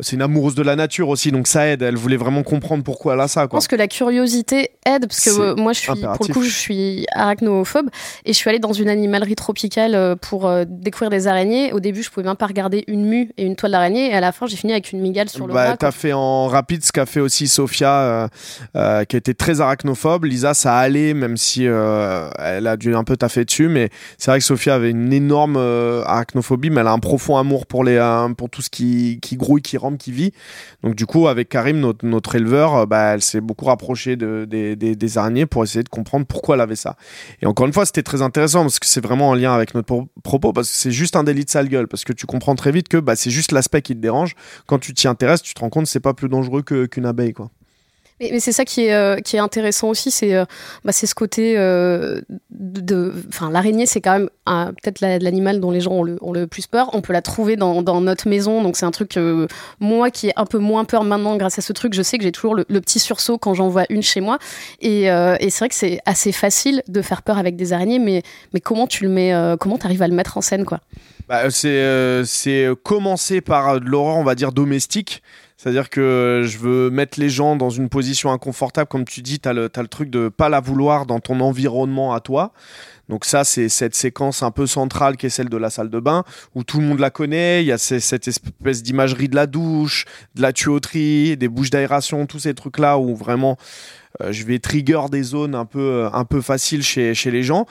C'est une amoureuse de la nature aussi, donc ça aide. Elle voulait vraiment comprendre pourquoi elle a ça, Je quoi. pense que la curiosité aide parce que euh, moi je suis pour le coup je suis arachnophobe et je suis allée dans une animalerie tropicale euh, pour euh, découvrir des araignées. Au début je pouvais même pas regarder une mue et une toile d'araignée et à la fin j'ai fini avec une migale sur le Bah, t'as fait en rapide ce qu'a fait aussi Sophia, euh, euh, qui était très arachnophobe. Lisa, ça allait, même si euh, elle a dû un peu taffer dessus. Mais c'est vrai que Sophia avait une énorme arachnophobie, mais elle a un profond amour pour, les, pour tout ce qui, qui grouille, qui qui vit. Donc du coup, avec Karim, notre, notre éleveur, euh, bah, elle s'est beaucoup rapprochée de, des, des, araignées pour essayer de comprendre pourquoi elle avait ça. Et encore une fois, c'était très intéressant parce que c'est vraiment en lien avec notre pro- propos, parce que c'est juste un délit de sale gueule, parce que tu comprends très vite que bah, c'est juste l'aspect qui te dérange quand tu t'y intéresses, tu te rends compte que c'est pas plus dangereux qu'une abeille. Quoi. Mais, c'est ça qui est, euh, intéressant aussi, c'est euh, bah, ce côté euh, de. Enfin, l'araignée, c'est quand même peut-être l'animal dont les gens ont le, plus peur. On peut la trouver dans, notre maison, donc c'est un truc, moi qui ai un peu moins peur maintenant grâce à ce truc, je sais que j'ai toujours le, petit sursaut quand j'en vois une chez moi. Et, c'est vrai que c'est assez facile de faire peur avec des araignées, mais, comment tu arrives à le mettre en scène, quoi? Bah, C'est commencer par de l'horreur, on va dire, domestique. C'est-à-dire que je veux mettre les gens dans une position inconfortable, comme tu dis, tu as, le truc de pas la vouloir dans ton environnement à toi. Donc ça, c'est cette séquence un peu centrale qui est celle de la salle de bain, où tout le monde la connaît, il y a cette espèce d'imagerie de la douche, de la tuyauterie, des bouches d'aération, tous ces trucs-là où vraiment euh, je vais trigger des zones un peu, euh, faciles chez les gens.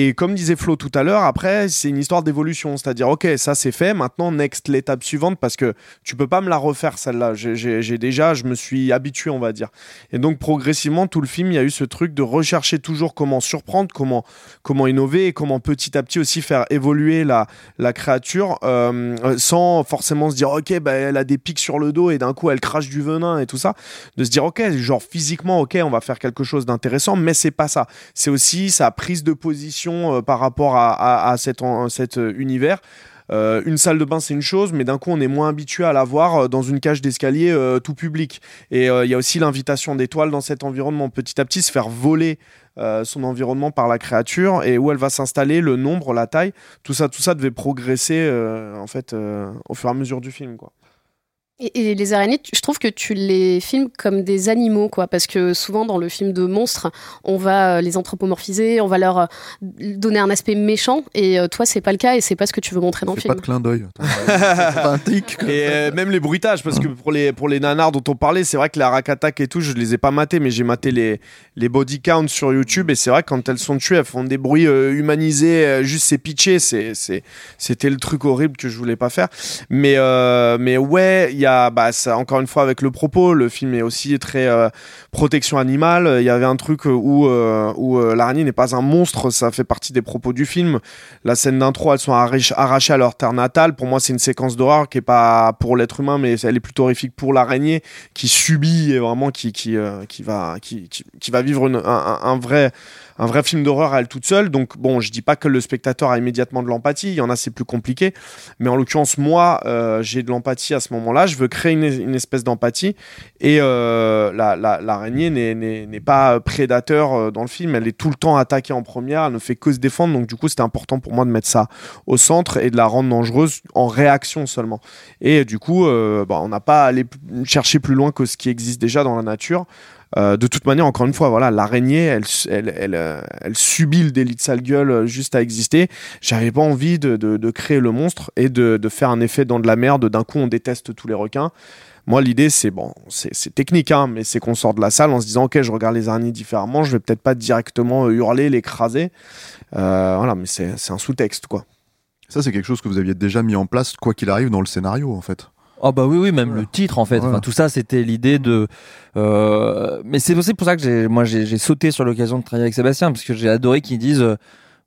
Et comme disait Flo tout à l'heure, après, c'est une histoire d'évolution. C'est-à-dire, ok, ça c'est fait, maintenant, next, l'étape suivante, parce que tu peux pas me la refaire celle-là. J'ai déjà, je me suis habitué, on va dire. Et donc, progressivement, tout le film, il y a eu ce truc de rechercher toujours comment surprendre, comment, comment innover et comment petit à petit aussi faire évoluer la, la créature euh, sans forcément se dire, ok, bah, elle a des pics sur le dos et d'un coup, elle crache du venin et tout ça. De se dire, ok, genre physiquement, ok, on va faire quelque chose d'intéressant, mais c'est pas ça. C'est aussi sa prise de position euh, par rapport à, cet, euh, univers. Euh, une salle de bain, c'est une chose, mais d'un coup, on est moins habitué à la voir dans une cage d'escalier tout public. Et il y a aussi l'invitation d'étoiles dans cet environnement. Petit à petit, se faire voler son environnement par la créature et où elle va s'installer, le nombre, la taille, tout ça, tout ça devait progresser en fait au fur et à mesure du film, quoi. Et, les araignées, je trouve que tu les filmes comme des animaux, quoi, parce que souvent dans le film de monstres, on va euh, les anthropomorphiser, on va leur euh, donner un aspect méchant, et euh, toi, c'est pas le cas, et c'est pas ce que tu veux montrer dans le film. Pas de clin d'œil. et même les bruitages, parce que pour les pour les nanars dont on parlait, c'est vrai que la attack et tout, je les ai pas matés, mais j'ai maté les les body counts sur YouTube, et c'est vrai que quand elles sont tuées, elles font des bruits humanisés, juste c'est pitché, c'est c'est c'était le truc horrible que je voulais pas faire, mais mais ouais, il y a bah, ça, encore une fois, avec le propos, le film est aussi très euh, protection animale. Il y avait un truc où, euh, où euh, l'araignée n'est pas un monstre, ça fait partie des propos du film. La scène d'intro, elles sont arrachées à leur terre natale. Pour moi, c'est une séquence d'horreur qui est pas pour l'être humain, mais elle est plutôt horrifique pour l'araignée qui subit et vraiment qui, qui, qui, va, qui, va vivre un vrai un vrai film d'horreur à elle toute seule. Donc bon, je dis pas que le spectateur a immédiatement de l'empathie. Il y en a, c'est plus compliqué. Mais en l'occurrence, moi, euh, j'ai de l'empathie à ce moment-là. Je veux créer une, espèce d'empathie. Et euh, l'araignée n'est pas prédateur euh, dans le film. Elle est tout le temps attaquée en première. Elle ne fait que se défendre. Donc du coup, c'était important pour moi de mettre ça au centre et de la rendre dangereuse en réaction seulement. Et du coup, bah, on n'a pas à aller chercher plus loin que ce qui existe déjà dans la nature. Euh, de toute manière, encore une fois, voilà, l'araignée, elle, elle, euh, elle, subit le délit de sale gueule euh, juste à exister. J'avais pas envie de, de, créer le monstre et de, de, faire un effet dans de la merde. D'un coup, on déteste tous les requins. Moi, l'idée, c'est bon, c'est technique, hein, mais c'est qu'on sort de la salle en se disant, ok, je regarde les araignées différemment. Je vais peut-être pas directement hurler, l'écraser. voilà, mais c'est un sous-texte, quoi. Ça, c'est quelque chose que vous aviez déjà mis en place, quoi qu'il arrive, dans le scénario, en fait. Oh bah oui oui même le titre en fait. Enfin, tout ça c'était l'idée de euh... mais c'est aussi pour ça que j'ai moi j'ai sauté sur l'occasion de travailler avec Sébastien parce que j'ai adoré qu'ils disent euh,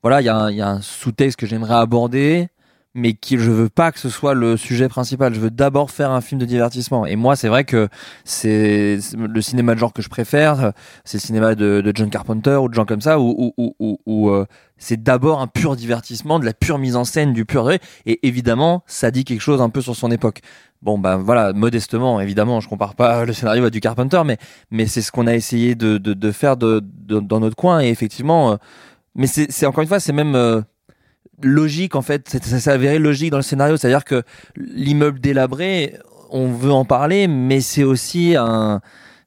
voilà il y, a y a un sous-texte que j'aimerais aborder mais qui je veux pas que ce soit le sujet principal. Je veux d'abord faire un film de divertissement. Et moi c'est vrai que c'est le cinéma de genre que je préfère c'est le cinéma de, de, John Carpenter ou de gens comme ça où, où, où, où euh, c'est d'abord un pur divertissement de la pure mise en scène du pur et évidemment ça dit quelque chose un peu sur son époque. Bon ben voilà, modestement, évidemment, je compare pas le scénario à du Carpenter, mais mais c'est ce qu'on a essayé de, de, de faire de, dans notre coin. Et effectivement, euh, mais c'est encore une fois, c'est même euh, logique en fait, ça s'est avéré logique dans le scénario, c'est-à-dire que l'immeuble délabré, on veut en parler, mais c'est aussi un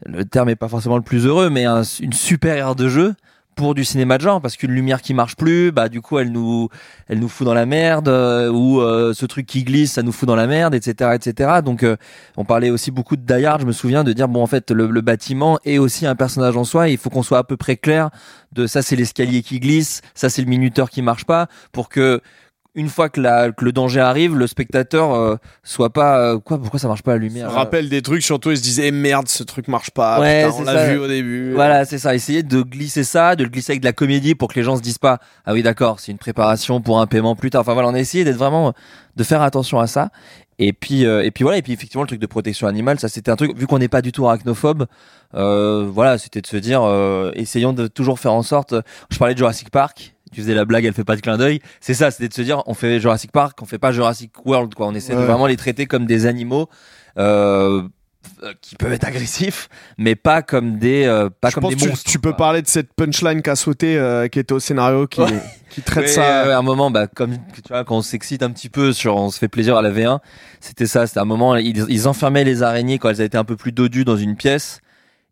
le terme est pas forcément le plus heureux, mais une super aire de jeu pour du cinéma de genre parce qu'une lumière qui marche plus bah du coup elle nous elle nous fout dans la merde euh, ou euh, ce truc qui glisse ça nous fout dans la merde etc etc donc euh, on parlait aussi beaucoup de Die je me souviens de dire bon en fait le, le bâtiment est aussi un personnage en soi. Il faut qu'on soit à peu près clair de ça c'est l'escalier qui glisse ça c'est le minuteur qui marche pas pour que une fois que, la, que le danger arrive, le spectateur euh, soit pas euh, quoi pourquoi ça marche pas la lumière Ça rappelle des trucs surtout ils se disaient eh, merde ce truc marche pas Ouais, putain, on c'est l'a ça. vu au début Voilà, c'est ça. Essayer de glisser ça, de le glisser avec de la comédie pour que les gens se disent pas ah oui d'accord, c'est une préparation pour un paiement plus tard. Enfin voilà, on a essayé d'être vraiment de faire attention à ça. Et puis euh, et puis voilà et puis effectivement le truc de protection animale, ça c'était un truc vu qu'on n'est pas du tout arachnophobe. Euh, voilà, c'était de se dire euh, essayons de toujours faire en sorte. Je parlais de Jurassic Park. Tu faisais la blague, elle fait pas de clin d'œil. C'est ça, c'était de se dire, on fait Jurassic Park, on fait pas Jurassic World, quoi. On essaie de Ouais. vraiment les traiter comme des animaux. Euh, qui peuvent être agressifs, mais pas comme des, euh, pas je comme pense des tu, monstres. tu peux parler de cette punchline qui a sauté euh, qui était au scénario qui, Ouais. qui traite Ouais, ça ouais, à un moment, bah, comme tu vois, quand on s'excite un petit peu sur, on se fait plaisir à la V1, c'était ça. C'était un moment, ils, ils enfermaient les araignées quand elles étaient un peu plus dodues dans une pièce.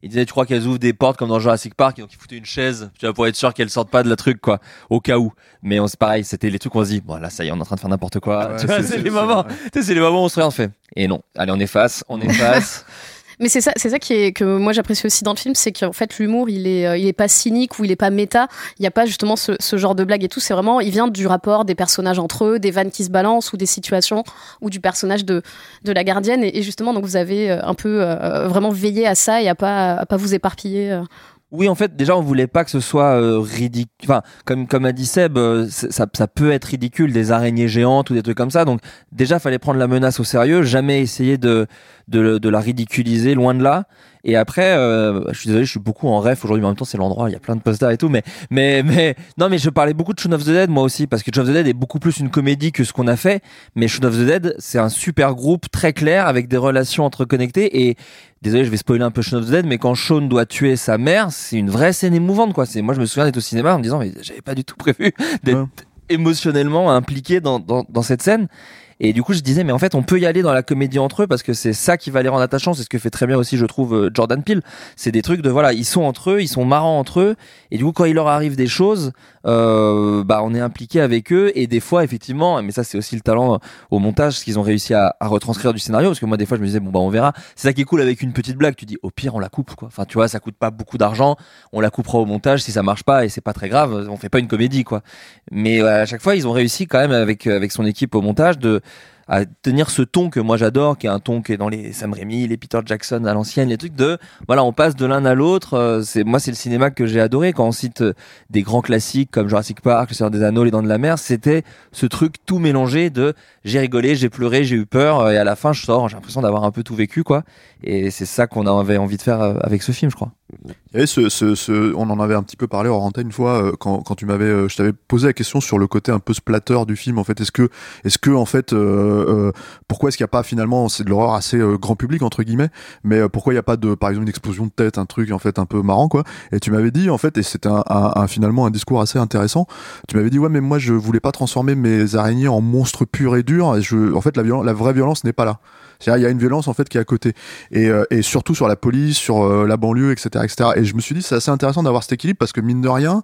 Ils disaient, tu crois qu'elles ouvrent des portes comme dans Jurassic Park, et donc ils foutaient une chaise, tu vois, pour être sûr qu'elles sortent pas de la truc, quoi, au cas où. Mais on, c'est pareil, c'était les trucs où on se dit, bon, là, ça y est, on est en train de faire n'importe quoi. Ouais, Tu vois, c'est- c'est c'est- les moments, tu sais, c'est les moments où on se fait. Et non, allez, on efface, on efface. Mais c'est ça, c'est ça qui est que moi j'apprécie aussi dans le film, c'est qu'en fait l'humour il est, euh, il est pas cynique ou il est pas méta. Il n'y a pas justement ce, genre de blague et tout. C'est vraiment, il vient du rapport des personnages entre eux, des vannes qui se balancent ou des situations ou du personnage de de la gardienne. Et, justement, donc vous avez euh, un peu euh, vraiment veillé à ça et à pas à pas vous éparpiller. Oui, en fait, déjà, on voulait pas que ce soit ridicule. Enfin, comme comme a dit Seb, euh, ça, ça peut être ridicule, des araignées géantes ou des trucs comme ça. Donc, déjà, fallait prendre la menace au sérieux, jamais essayer de de, de la ridiculiser, loin de là. Et après, euh, je suis désolé, je suis beaucoup en ref aujourd'hui, mais en même temps, c'est l'endroit, il y a plein de posters et tout. Mais mais mais non, mais je parlais beaucoup de Shaun of the Dead moi aussi, parce que Shaun of the Dead est beaucoup plus une comédie que ce qu'on a fait. Mais Shaun of the Dead, c'est un super groupe très clair avec des relations interconnectées et désolé, je vais spoiler un peu Shaun of the Dead, mais quand Shaun doit tuer sa mère, c'est une vraie scène émouvante, quoi. C'est, moi, je me souviens d'être au cinéma en me disant, mais j'avais pas du tout prévu d'être Ouais. émotionnellement impliqué dans, dans, dans cette scène. Et du coup, je disais, mais en fait, on peut y aller dans la comédie entre eux parce que c'est ça qui va les rendre attachants. C'est ce que fait très bien aussi, je trouve, euh, Jordan Peele. C'est des trucs de, voilà, ils sont entre eux, ils sont marrants entre eux. Et du coup, quand il leur arrive des choses, euh, bah, on est impliqué avec eux. Et des fois, effectivement, mais ça, c'est aussi le talent au montage, ce qu'ils ont réussi à, retranscrire du scénario. Parce que moi, des fois, je me disais, bon, bah, on verra. C'est ça qui est cool avec une petite blague. Tu dis, au pire, on la coupe, quoi. Enfin, tu vois, ça coûte pas beaucoup d'argent. On la coupera au montage. Si ça marche pas et c'est pas très grave, on fait pas une comédie, quoi. Mais euh, à chaque fois, ils ont réussi quand même avec, euh, avec son équipe au montage de, à tenir ce ton que moi j'adore, qui est un ton qui est dans les Sam Raimi, les Peter Jackson à l'ancienne, les trucs de, voilà, on passe de l'un à l'autre. euh, C'est moi, c'est le cinéma que j'ai adoré quand on cite euh, des grands classiques comme Jurassic Park, Le Seigneur des Anneaux, Les Dents de la Mer. C'était ce truc tout mélangé de j'ai rigolé, j'ai pleuré, j'ai eu peur, euh, et à la fin je sors, j'ai l'impression d'avoir un peu tout vécu, quoi. Et c'est ça qu'on avait envie de faire avec ce film, je crois. Avait ce, on en avait un petit peu parlé hors antenne une fois quand, quand tu m'avais, je t'avais posé la question sur le côté un peu splatter du film. En fait, est-ce que, est-ce que en fait, euh, pourquoi est-ce qu'il n'y a pas finalement, c'est de l'horreur assez euh, grand public entre guillemets, mais euh, pourquoi il n'y a pas de, par exemple, une explosion de tête, un truc en fait un peu marrant quoi. Et tu m'avais dit en fait, et c'était un, finalement un discours assez intéressant. Tu m'avais dit ouais, mais moi je voulais pas transformer mes araignées en monstres purs et durs. Et je, en fait, la, la vraie violence n'est pas là. C'est-à-dire, il y a une violence en fait qui est à côté et, euh, surtout sur la police, sur euh, la banlieue, etc., etc. Et je me suis dit c'est assez intéressant d'avoir cet équilibre parce que mine de rien,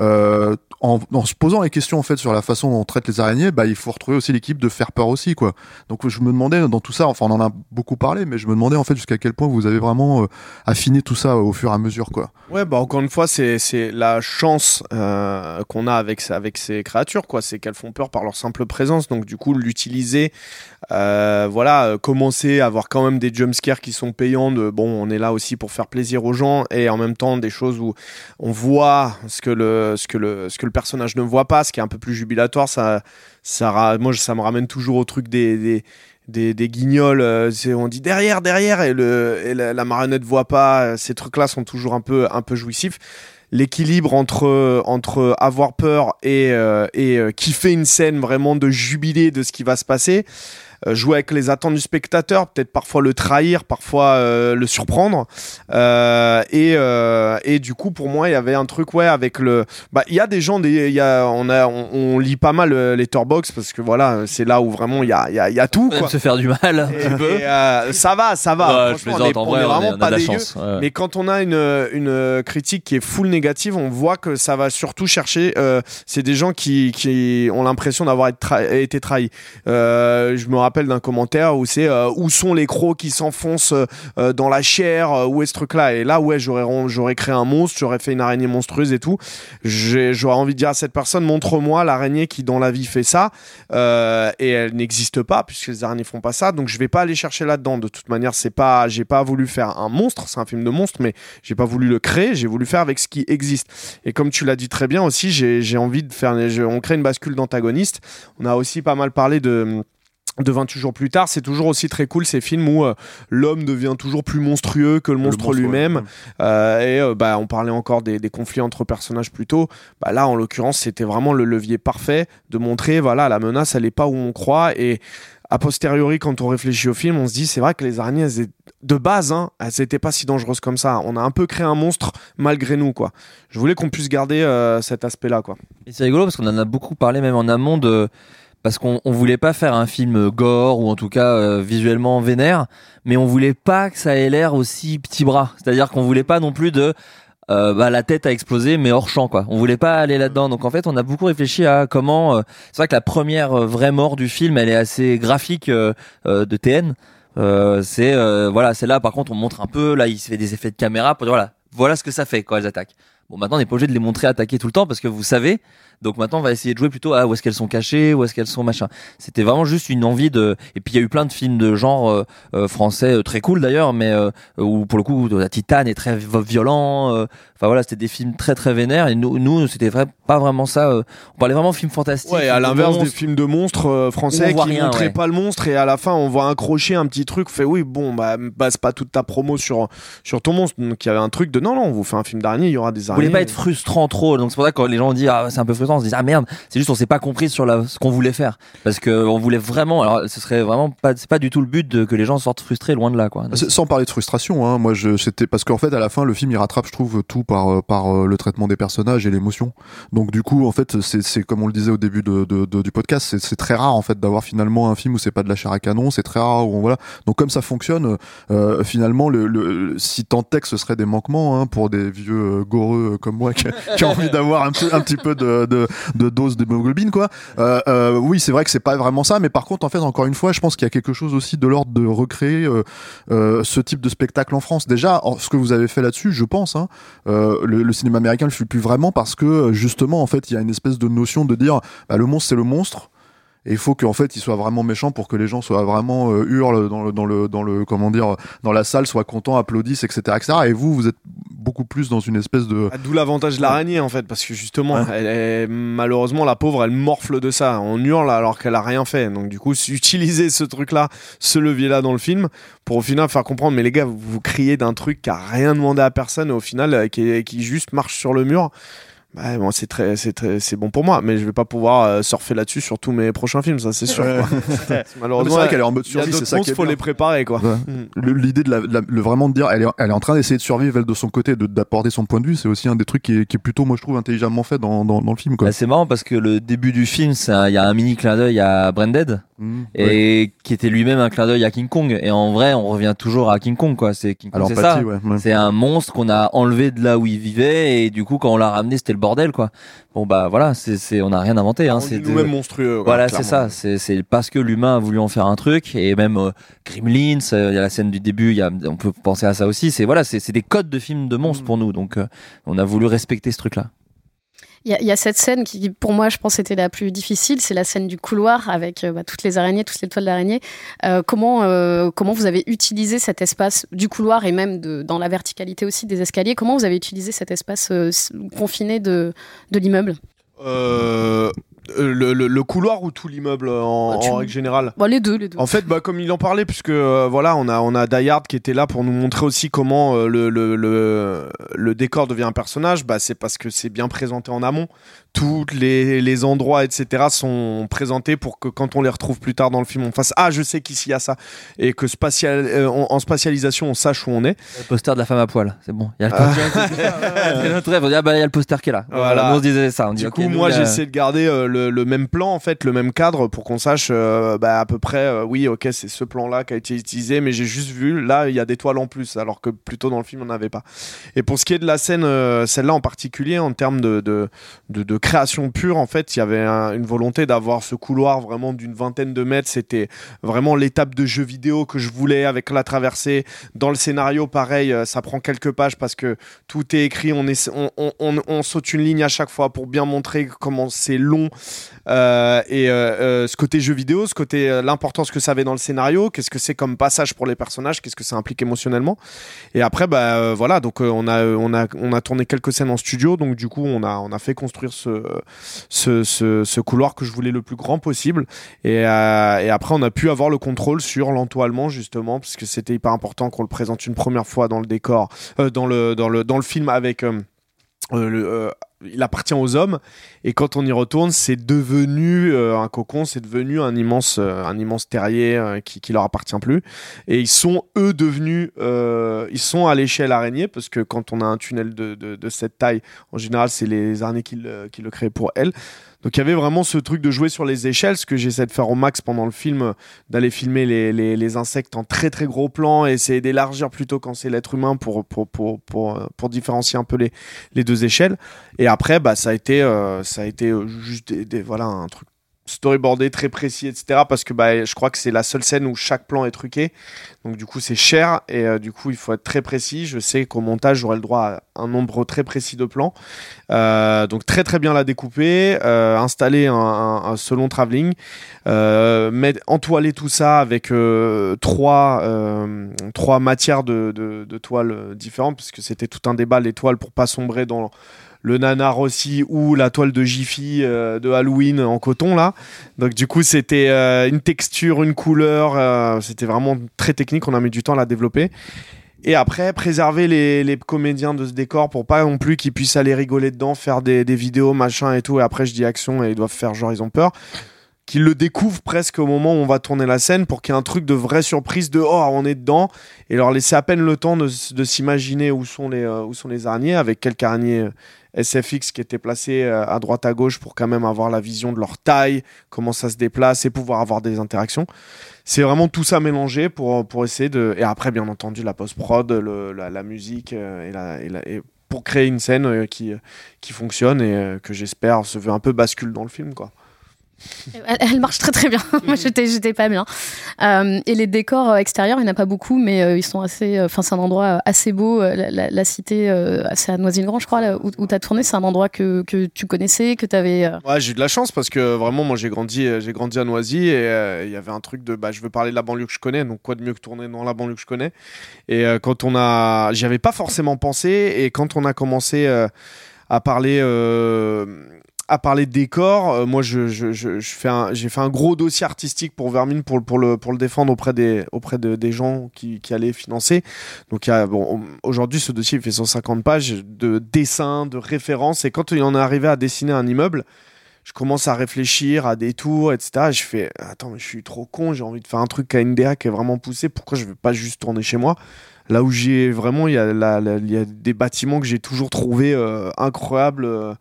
euh, en, se posant les questions en fait sur la façon dont on traite les araignées, bah il faut retrouver aussi l'équipe de faire peur aussi quoi. Donc je me demandais dans tout ça, enfin on en a beaucoup parlé, mais je me demandais en fait jusqu'à quel point vous avez vraiment euh, affiné tout ça au fur et à mesure quoi. Ouais, bah encore une fois, c'est c'est la chance euh, qu'on a avec avec ces créatures, quoi. C'est qu'elles font peur par leur simple présence. Donc du coup, l'utiliser, euh, voilà, commencer à avoir quand même des jumpscares qui sont payants. Bon, on est là aussi pour faire plaisir aux gens et en même temps des choses où on voit ce que le ce que le ce que le personnage ne voit pas, ce qui est un peu plus jubilatoire. Ça ça moi ça me ramène toujours au truc des, des des, des guignols, euh, on dit derrière, derrière, et, le, et la, la marionnette voit pas. euh, Ces trucs-là sont toujours un peu, un peu jouissifs. L'équilibre entre, entre avoir peur et, euh, et euh, kiffer une scène vraiment de jubilé de ce qui va se passer, jouer avec les attentes du spectateur, peut-être parfois le trahir, parfois euh, le surprendre. Euh, et, euh, et du coup, pour moi, il y avait un truc, ouais, avec le. Bah, il y a des gens, des, il y a, on, a, on, on lit pas mal euh, Letterboxd parce que voilà, c'est là où vraiment il y a, il y a, y a tout. Même Quoi. se faire du mal Et- et, euh, ça va, ça va. Ouais, je on plaisante, est, en on vrai, est on est- vraiment on pas dégueu. chance. ouais. Mais quand on a une, une critique qui est full négative, on voit que ça va surtout chercher. euh, c'est des gens qui, qui ont l'impression d'avoir été trahis. Euh, je me rappelle d'un commentaire où c'est euh, où sont les crocs qui s'enfoncent euh, dans la chair, euh, où est ce truc-là Et là, ouais, j'aurais j'aurais créé un monstre, j'aurais fait une araignée monstrueuse et tout. J'aurais envie de dire à cette personne, montre-moi l'araignée qui dans la vie fait ça, euh, et elle n'existe pas puisque les araignées font pas ça. Donc je vais pas aller chercher là-dedans. De toute manière, c'est pas, j'ai pas voulu faire un monstre, c'est un film de monstre, mais j'ai pas voulu le créer. J'ai voulu faire avec ce qui existe. Et comme tu l'as dit très bien aussi, j'ai envie de faire. On crée une bascule d'antagoniste. On a aussi pas mal parlé de de 28 jours plus tard, c'est toujours aussi très cool ces films où euh, l'homme devient toujours plus monstrueux que le monstre monstre, lui-même. ouais. Euh, et euh, bah, on parlait encore des, des conflits entre personnages plus tôt. Bah, là, en l'occurrence, c'était vraiment le levier parfait de montrer, voilà, la menace, elle est pas où on croit. Et a posteriori, quand on réfléchit au film, on se dit, c'est vrai que les araignées, elles étaient- de base, hein, elles n'étaient pas si dangereuses comme ça. On a un peu créé un monstre malgré nous, quoi. Je voulais qu'on puisse garder euh, cet aspect-là, quoi. Et c'est rigolo parce qu'on en a beaucoup parlé même en amont de parce qu'on on voulait pas faire un film gore ou en tout cas euh, visuellement vénère, mais on voulait pas que ça ait l'air aussi petit bras. C'est-à-dire qu'on voulait pas non plus de euh, bah, la tête a explosé mais hors champ quoi. On voulait pas aller là-dedans. Donc en fait, on a beaucoup réfléchi à comment. euh, c'est vrai que la première euh, vraie mort du film, elle est assez graphique euh, euh, de TN. C'est voilà, c'est là par contre on montre un peu. Là, il se fait des effets de caméra pour dire voilà, voilà ce que ça fait quand elles attaquent. Bon, maintenant on n'est pas obligé de les montrer attaquer tout le temps parce que vous savez. Donc maintenant on va essayer de jouer plutôt à où est-ce qu'elles sont cachées, où est-ce qu'elles sont machin. C'était vraiment juste une envie de. Et puis il y a eu plein de films de genre euh, euh, français euh, très cool d'ailleurs, mais euh, où pour le coup la Titane est très vi- violent. euh, Enfin voilà, c'était des films très très vénères. Et nous, nous c'était vrai, pas vraiment ça. euh, on parlait vraiment films fantastiques. Ouais, à de l'inverse des films de monstres français qui rien, montraient ouais. pas le monstre et à la fin on voit accrocher un petit truc, fait oui, bon, bah, base pas toute ta promo sur, sur ton monstre. Donc il y avait un truc de non, non, on vous fait un film d'araignée, il y aura des araignées. voulait pas être frustrant trop, donc c'est pour ça que quand les gens disent ah c'est un peu frustrant, on se dit ah merde, c'est juste on s'est pas compris sur ce qu'on voulait faire, parce que on voulait vraiment, alors ce serait vraiment pas, c'est pas du tout le but de que les gens sortent frustrés loin de là quoi. C'est- Sans parler de frustration, hein, moi je c'était parce qu'en fait à la fin le film il rattrape je trouve tout par euh, euh, le traitement des personnages et l'émotion. Donc du coup en fait c'est comme on le disait au début du podcast c'est très rare en fait d'avoir finalement un film où c'est pas de la chair à canon, c'est très rare où voilà. Donc comme ça fonctionne euh, finalement le, le si tant est que ce serait des manquements hein, pour des vieux goreux comme moi qui, qui ont envie d'avoir un un petit peu de de, de dose d'hémoglobine quoi. Euh, euh, oui c'est vrai que c'est pas vraiment ça mais par contre en fait encore une fois je pense qu'il y a quelque chose aussi de l'ordre de recréer euh, ce type de spectacle en France. Déjà, ce que vous avez fait là-dessus, je pense, hein, le, cinéma américain le fait plus vraiment parce que justement, en fait, il y a une espèce de notion de dire, bah, le monstre c'est le monstre. Et il faut qu'en fait il soit vraiment méchant pour que les gens soient vraiment euh, hurlent dans le dans le dans le comment dire dans la salle soient contents applaudissent etc etc et vous vous êtes beaucoup plus dans une espèce de Ah, D'où l'avantage de l'araignée en fait, parce que justement, elle est- malheureusement, la pauvre, elle morfle de ça. On hurle alors qu'elle a rien fait. Donc du coup, utiliser ce truc-là, ce levier-là dans le film, pour au final faire comprendre, mais les gars, vous, vous criez d'un truc qui a rien demandé à personne, et au final, euh, qui, qui juste marche sur le mur. Bah, bon, c'est très, c'est très, c'est bon pour moi, mais je vais pas pouvoir euh, surfer là-dessus sur tous mes prochains films, ça c'est sûr. Ouais. Malheureusement, c'est vrai qu'elle est en mode il y a survie c'est d'autres ça qui monstres, est faut bien. les préparer quoi. Ouais. Mm. L'idée de la, de la- le vraiment de dire elle est, elle est en train d'essayer de survivre elle de son côté de d'apporter son point de vue c'est aussi un des trucs qui est, qui est plutôt moi je trouve intelligemment fait dans, dans, dans le film quoi Bah, c'est marrant parce que le début du film, c'est un- il y a un mini clin d'œil à Branded Mmh. Ouais. et qui était lui-même un clin d'œil à King Kong. Et en vrai, on revient toujours à King Kong quoi. C'est King Kong, alors c'est ça. ouais, ouais. C'est un monstre qu'on a enlevé de là où il vivait et du coup quand on l'a ramené, c'était le bordel quoi. Bon bah voilà, c'est c'est on n'a rien inventé. Hein, c'est de- nous-mêmes monstrueux. quoi, Voilà, c'est ça. C'est c'est parce que l'humain a voulu en faire un truc et même euh, Gremlins, euh, il y a la scène du début, il y a, on peut penser à ça aussi. C'est voilà, c'est c'est des codes de films de monstres pour nous. Donc euh, on a voulu respecter ce truc-là. Il y, a- cette scène qui, pour moi, je pense, était la plus difficile. C'est la scène du couloir avec euh, bah, toutes les araignées, toutes les toiles d'araignées. Euh, comment, euh, comment vous avez utilisé cet espace du couloir et même dans la verticalité aussi des escaliers? Comment vous avez utilisé cet espace confiné de, de l'immeuble? Euh, le, le- le couloir ou tout l'immeuble en, Bah, tu- en règle générale bon, Les deux, les deux. En fait, bah, comme il en parlait, puisque euh, voilà, on a on a Die Hard qui était là pour nous montrer aussi comment euh, le, le, le le décor devient un personnage. Bah, c'est parce que c'est bien présenté en amont. Tous les, les endroits, etc., sont présentés pour que quand on les retrouve plus tard dans le film, on fasse ah, je sais qu'ici il y a ça, et que spatial, euh, en, en spatialisation, on sache où on est. Le poster de la femme à poil, c'est bon. Il y a le Ah. poster. C'est notre rêve. On dit, ah bah il y a le poster qui est là. Voilà. On se disait ça. On dit, Du coup, nous, moi, là- j'essaie de garder euh, le, le même plan en fait, le même cadre pour qu'on sache euh, bah, à peu près, oui, ok, c'est ce plan-là qui a été utilisé, mais j'ai juste vu là, il y a des toiles en plus, alors que plutôt dans le film on n'avait pas. Et pour ce qui est de la scène, celle-là en particulier, en termes de, de, de, de création pure, en fait, il y avait un- une volonté d'avoir ce couloir vraiment d'une vingtaine de mètres. C'était vraiment l'étape de jeu vidéo que je voulais avec la traversée. Dans le scénario, pareil, euh, ça prend quelques pages parce que tout est écrit, on, est, on, on, saute une ligne à chaque fois pour bien montrer comment c'est long. Euh, et euh, ce côté jeu vidéo, ce côté l'importance que ça avait dans le scénario, qu'est-ce que c'est comme passage pour les personnages, qu'est-ce que ça implique émotionnellement? Et après, bah voilà, donc on a on a on a tourné quelques scènes en studio, donc du coup on a on a fait construire ce ce, couloir que je voulais le plus grand possible. Et, euh, après on a pu avoir le contrôle sur l'entoilement justement, parce que c'était hyper important qu'on le présente une première fois dans le décor, euh, dans le film avec euh, euh, euh, il appartient aux hommes. Et quand on y retourne c'est devenu euh, un cocon c'est devenu un immense un immense terrier qui qui leur appartient plus. Et ils sont eux devenus ils sont à l'échelle araignée parce que quand on a un tunnel de, cette taille en général c'est les araignées qui le créent pour elles donc il y avait vraiment ce truc de jouer sur les échelles, ce que j'essaie de faire au max pendant le film, d'aller filmer les, les, les insectes en très très gros plan et essayer d'élargir plutôt quand c'est l'être humain pour, pour, pour, pour, euh, pour différencier un peu les, les deux échelles. Et après, bah, ça a été, euh, ça a été euh, juste des- voilà, un truc storyboardé très précis etc parce que bah, je crois que c'est la seule scène où chaque plan est truqué. Donc du coup c'est cher et euh, du coup il faut être très précis. Je sais qu'au montage j'aurai le droit à un nombre très précis de plans. Euh, donc très très bien la découper euh, installer un, un, un selon travelling. Mettre, entoiler tout ça avec trois, trois matières de, de, de toiles différentes puisque c'était tout un débat les toiles pour pas sombrer dans le nanar aussi ou la toile de Jiffy euh, de Halloween en coton là. Donc du coup c'était euh, une texture, une couleur, euh, c'était vraiment très technique, on a mis du temps à la développer. Et après, préserver les, comédiens de ce décor pour pas non plus qu'ils puissent aller rigoler dedans, faire des, des vidéos, machin et tout. Et après, je dis action et ils doivent faire genre ils ont peur. Qu'ils le découvrent presque au moment où on va tourner la scène pour qu'il y ait un truc de vraie surprise de oh on est dedans et leur laisser à peine le temps de, s'imaginer où sont les euh, où sont les araignées avec quelques araignées euh, SFX qui étaient placés euh, à droite à gauche pour quand même avoir la vision de leur taille, comment ça se déplace et pouvoir avoir des interactions. C'est vraiment tout ça mélangé pour, pour essayer de. Et après, bien entendu, la post-prod, le- la, musique et, pour créer une scène qui, qui fonctionne et que j'espère se veut un peu bascule dans le film. Quoi. Elle, elle marche très très bien. Moi, j'étais, j'étais pas bien. Euh, et les décors euh, extérieurs, il n'y en a pas beaucoup, mais euh, ils sont assez. Enfin, c'est un endroit assez beau. La, la- la cité, c'est à Noisy-le-Grand, je crois, là, où, où tu as tourné. C'est un endroit que, que tu connaissais, que tu avais. Ouais, j'ai eu de la chance parce que vraiment, moi, j'ai grandi, j'ai grandi à Noisy et il y avait un truc de, bah, je veux parler de la banlieue que je connais, donc quoi de mieux que tourner dans la banlieue que je connais? Et quand on a, j'y avais pas forcément pensé et quand on a commencé à parler. euh, à parler de décor, euh, moi je, je, je, fais j'ai fait un gros dossier artistique pour Vermine pour, pour, le, pour le défendre auprès des, auprès de, des gens qui, qui allaient financer. Donc aujourd'hui ce dossier fait 150 pages de dessins, de références et quand il en est arrivé à dessiner un immeuble, je commence à réfléchir à des tours, etc. Et je fais, attends, mais je suis trop con, j'ai envie de faire un truc à NDA qui est vraiment poussé, pourquoi je veux pas juste tourner chez moi? Là où j'ai vraiment, il y, y a des bâtiments que j'ai toujours trouvé euh, incroyables euh,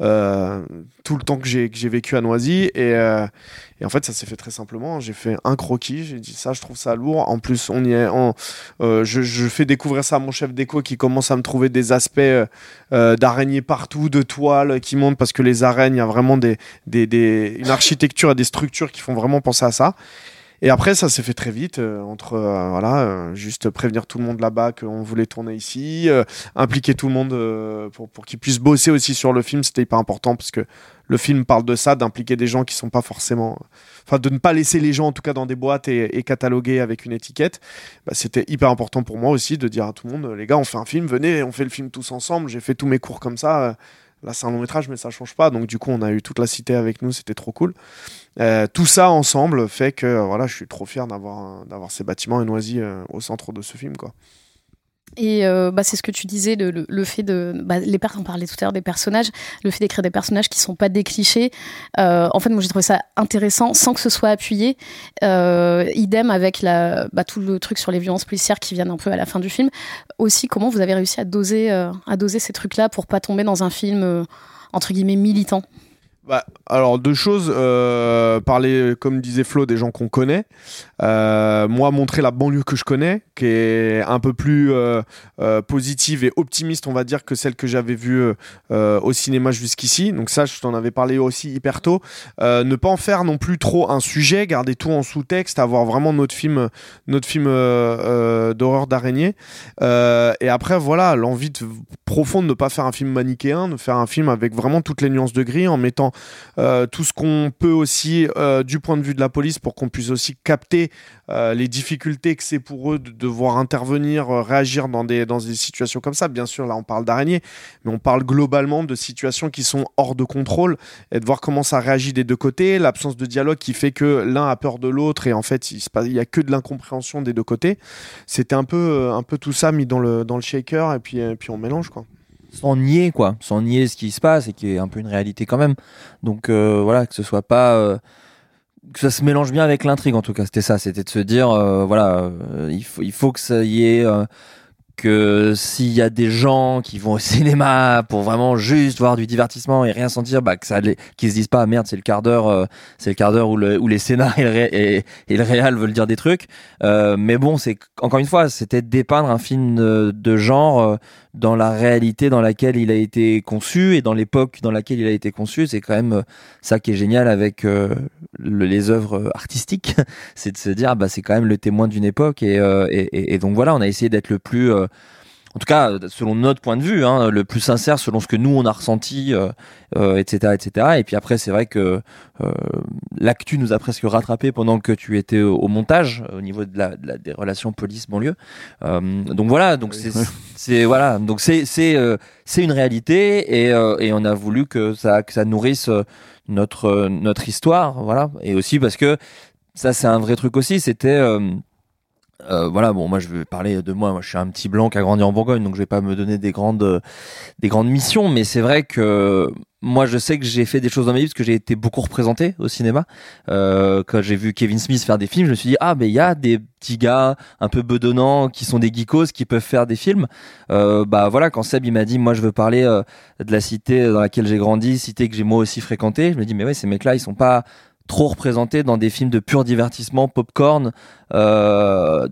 euh, tout le temps que j'ai vécu à Noisy. Et, euh, et en fait, ça s'est fait très simplement. J'ai fait un croquis, j'ai dit ça, je trouve ça lourd. En plus, on y est, euh, je, je fais découvrir ça à mon chef d'éco qui commence à me trouver des aspects euh, euh, d'araignées partout, de toiles qui montent parce que les araignées, il y a vraiment des, des, des, une architecture et des structures qui font vraiment penser à ça. Et après, ça s'est fait très vite, euh, entre euh, voilà, euh, juste prévenir tout le monde là-bas qu'on voulait tourner ici, euh, impliquer tout le monde euh, pour, pour qu'ils puissent bosser aussi sur le film, c'était hyper important parce que le film parle de ça, d'impliquer des gens qui sont pas forcément, enfin de ne pas laisser les gens en tout cas dans des boîtes et, et cataloguer avec une étiquette. Bah, c'était hyper important pour moi aussi de dire à tout le monde, les gars, on fait un film, venez, on fait le film tous ensemble. J'ai fait tous mes cours comme ça. Là, c'est un long métrage, mais ça change pas. Donc, du coup, on a eu toute la cité avec nous. C'était trop cool. Euh, tout ça ensemble fait que euh, voilà, je suis trop fier d'avoir d'avoir ces bâtiments et Noisy euh, au centre de ce film, quoi. Et euh, bah, c'est ce que tu disais, le, fait de. Bah, les on parlait tout à l'heure des personnages, le fait d'écrire des personnages qui sont pas des clichés. Euh, en fait, moi, j'ai trouvé ça intéressant sans que ce soit appuyé. Euh, idem avec la, bah, tout le truc sur les violences policières qui viennent un peu à la fin du film. Aussi, comment vous avez réussi à doser, à doser ces trucs-là pour pas tomber dans un film, entre guillemets, militant? Bah, alors deux choses, euh, parler comme disait Flo des gens qu'on connaît, euh, moi montrer la banlieue que je connais, qui est un peu plus euh, positive et optimiste on va dire que celle que j'avais vue au cinéma jusqu'ici, donc ça je t'en avais parlé aussi hyper tôt, ne pas en faire non plus trop un sujet, garder tout en sous-texte, avoir vraiment notre film, notre film d'horreur d'araignée, et après voilà l'envie de- profonde de ne pas faire un film manichéen, de faire un film avec vraiment toutes les nuances de gris en mettant euh, tout ce qu'on peut aussi euh, du point de vue de la police pour qu'on puisse aussi capter euh, les difficultés que c'est pour eux de devoir intervenir, réagir dans des, dans des situations comme ça. Bien sûr, là on parle d'araignées, mais on parle globalement de situations qui sont hors de contrôle et de voir comment ça réagit des deux côtés, l'absence de dialogue qui fait que l'un a peur de l'autre et en fait il se passe- il y a que de l'incompréhension des deux côtés. C'était un peu, un peu tout ça mis dans le, dans le shaker et puis, et puis on mélange quoi. Sans nier quoi, sans nier ce qui se passe et qui est un peu une réalité quand même. Donc euh, voilà, que ce soit pas euh, que ça se mélange bien avec l'intrigue en tout cas, c'était ça, c'était de se dire euh, voilà, euh, il faut il faut que ça y ait euh, que s'il y a des gens qui vont au cinéma pour vraiment juste voir du divertissement et rien sentir, bah que ça qu'ils se disent pas merde c'est le quart d'heure, euh, c'est le quart d'heure où, le, où les scénars et le, ré- et, le réal veulent dire des trucs. Euh, mais bon, c'est encore une fois, c'était dépeindre un film de, de genre euh, dans la réalité dans laquelle il a été conçu et dans l'époque dans laquelle il a été conçu. C'est quand même euh, ça qui est génial avec euh, le- les œuvres artistiques, c'est de se dire bah c'est quand même le témoin d'une époque et, euh, et, et- donc voilà, on a essayé d'être le plus euh, en tout cas, selon notre point de vue, hein, le plus sincère, selon ce que nous on a ressenti, euh, euh, etc., etc. Et puis après, c'est vrai que euh, l'actu nous a presque rattrapé pendant que tu étais au, au montage au niveau de la, de la- des relations police-banlieue. Euh, donc voilà, donc c'est, c'est voilà, donc c'est c'est euh, c'est une réalité et euh, et on a voulu que ça que ça nourrisse notre notre histoire, voilà, et aussi parce que ça c'est un vrai truc aussi, c'était euh, euh, voilà, bon, moi je vais parler de moi. Moi, je suis un petit blanc qui a grandi en Bourgogne, donc je vais pas me donner des grandes, euh, des grandes missions. Mais c'est vrai que moi, je sais que j'ai fait des choses dans ma vie parce que j'ai été beaucoup représenté au cinéma. Euh, quand j'ai vu Kevin Smith faire des films, je me suis dit ah, mais il y a des petits gars un peu bedonnants qui sont des geekos qui peuvent faire des films. Euh, bah voilà, quand Seb il m'a dit moi je veux parler euh, de la cité dans laquelle j'ai grandi, cité que j'ai moi aussi fréquenté, je me dis mais ouais, ces mecs-là ils sont pas trop représentés dans des films de pur divertissement, popcorn, euh,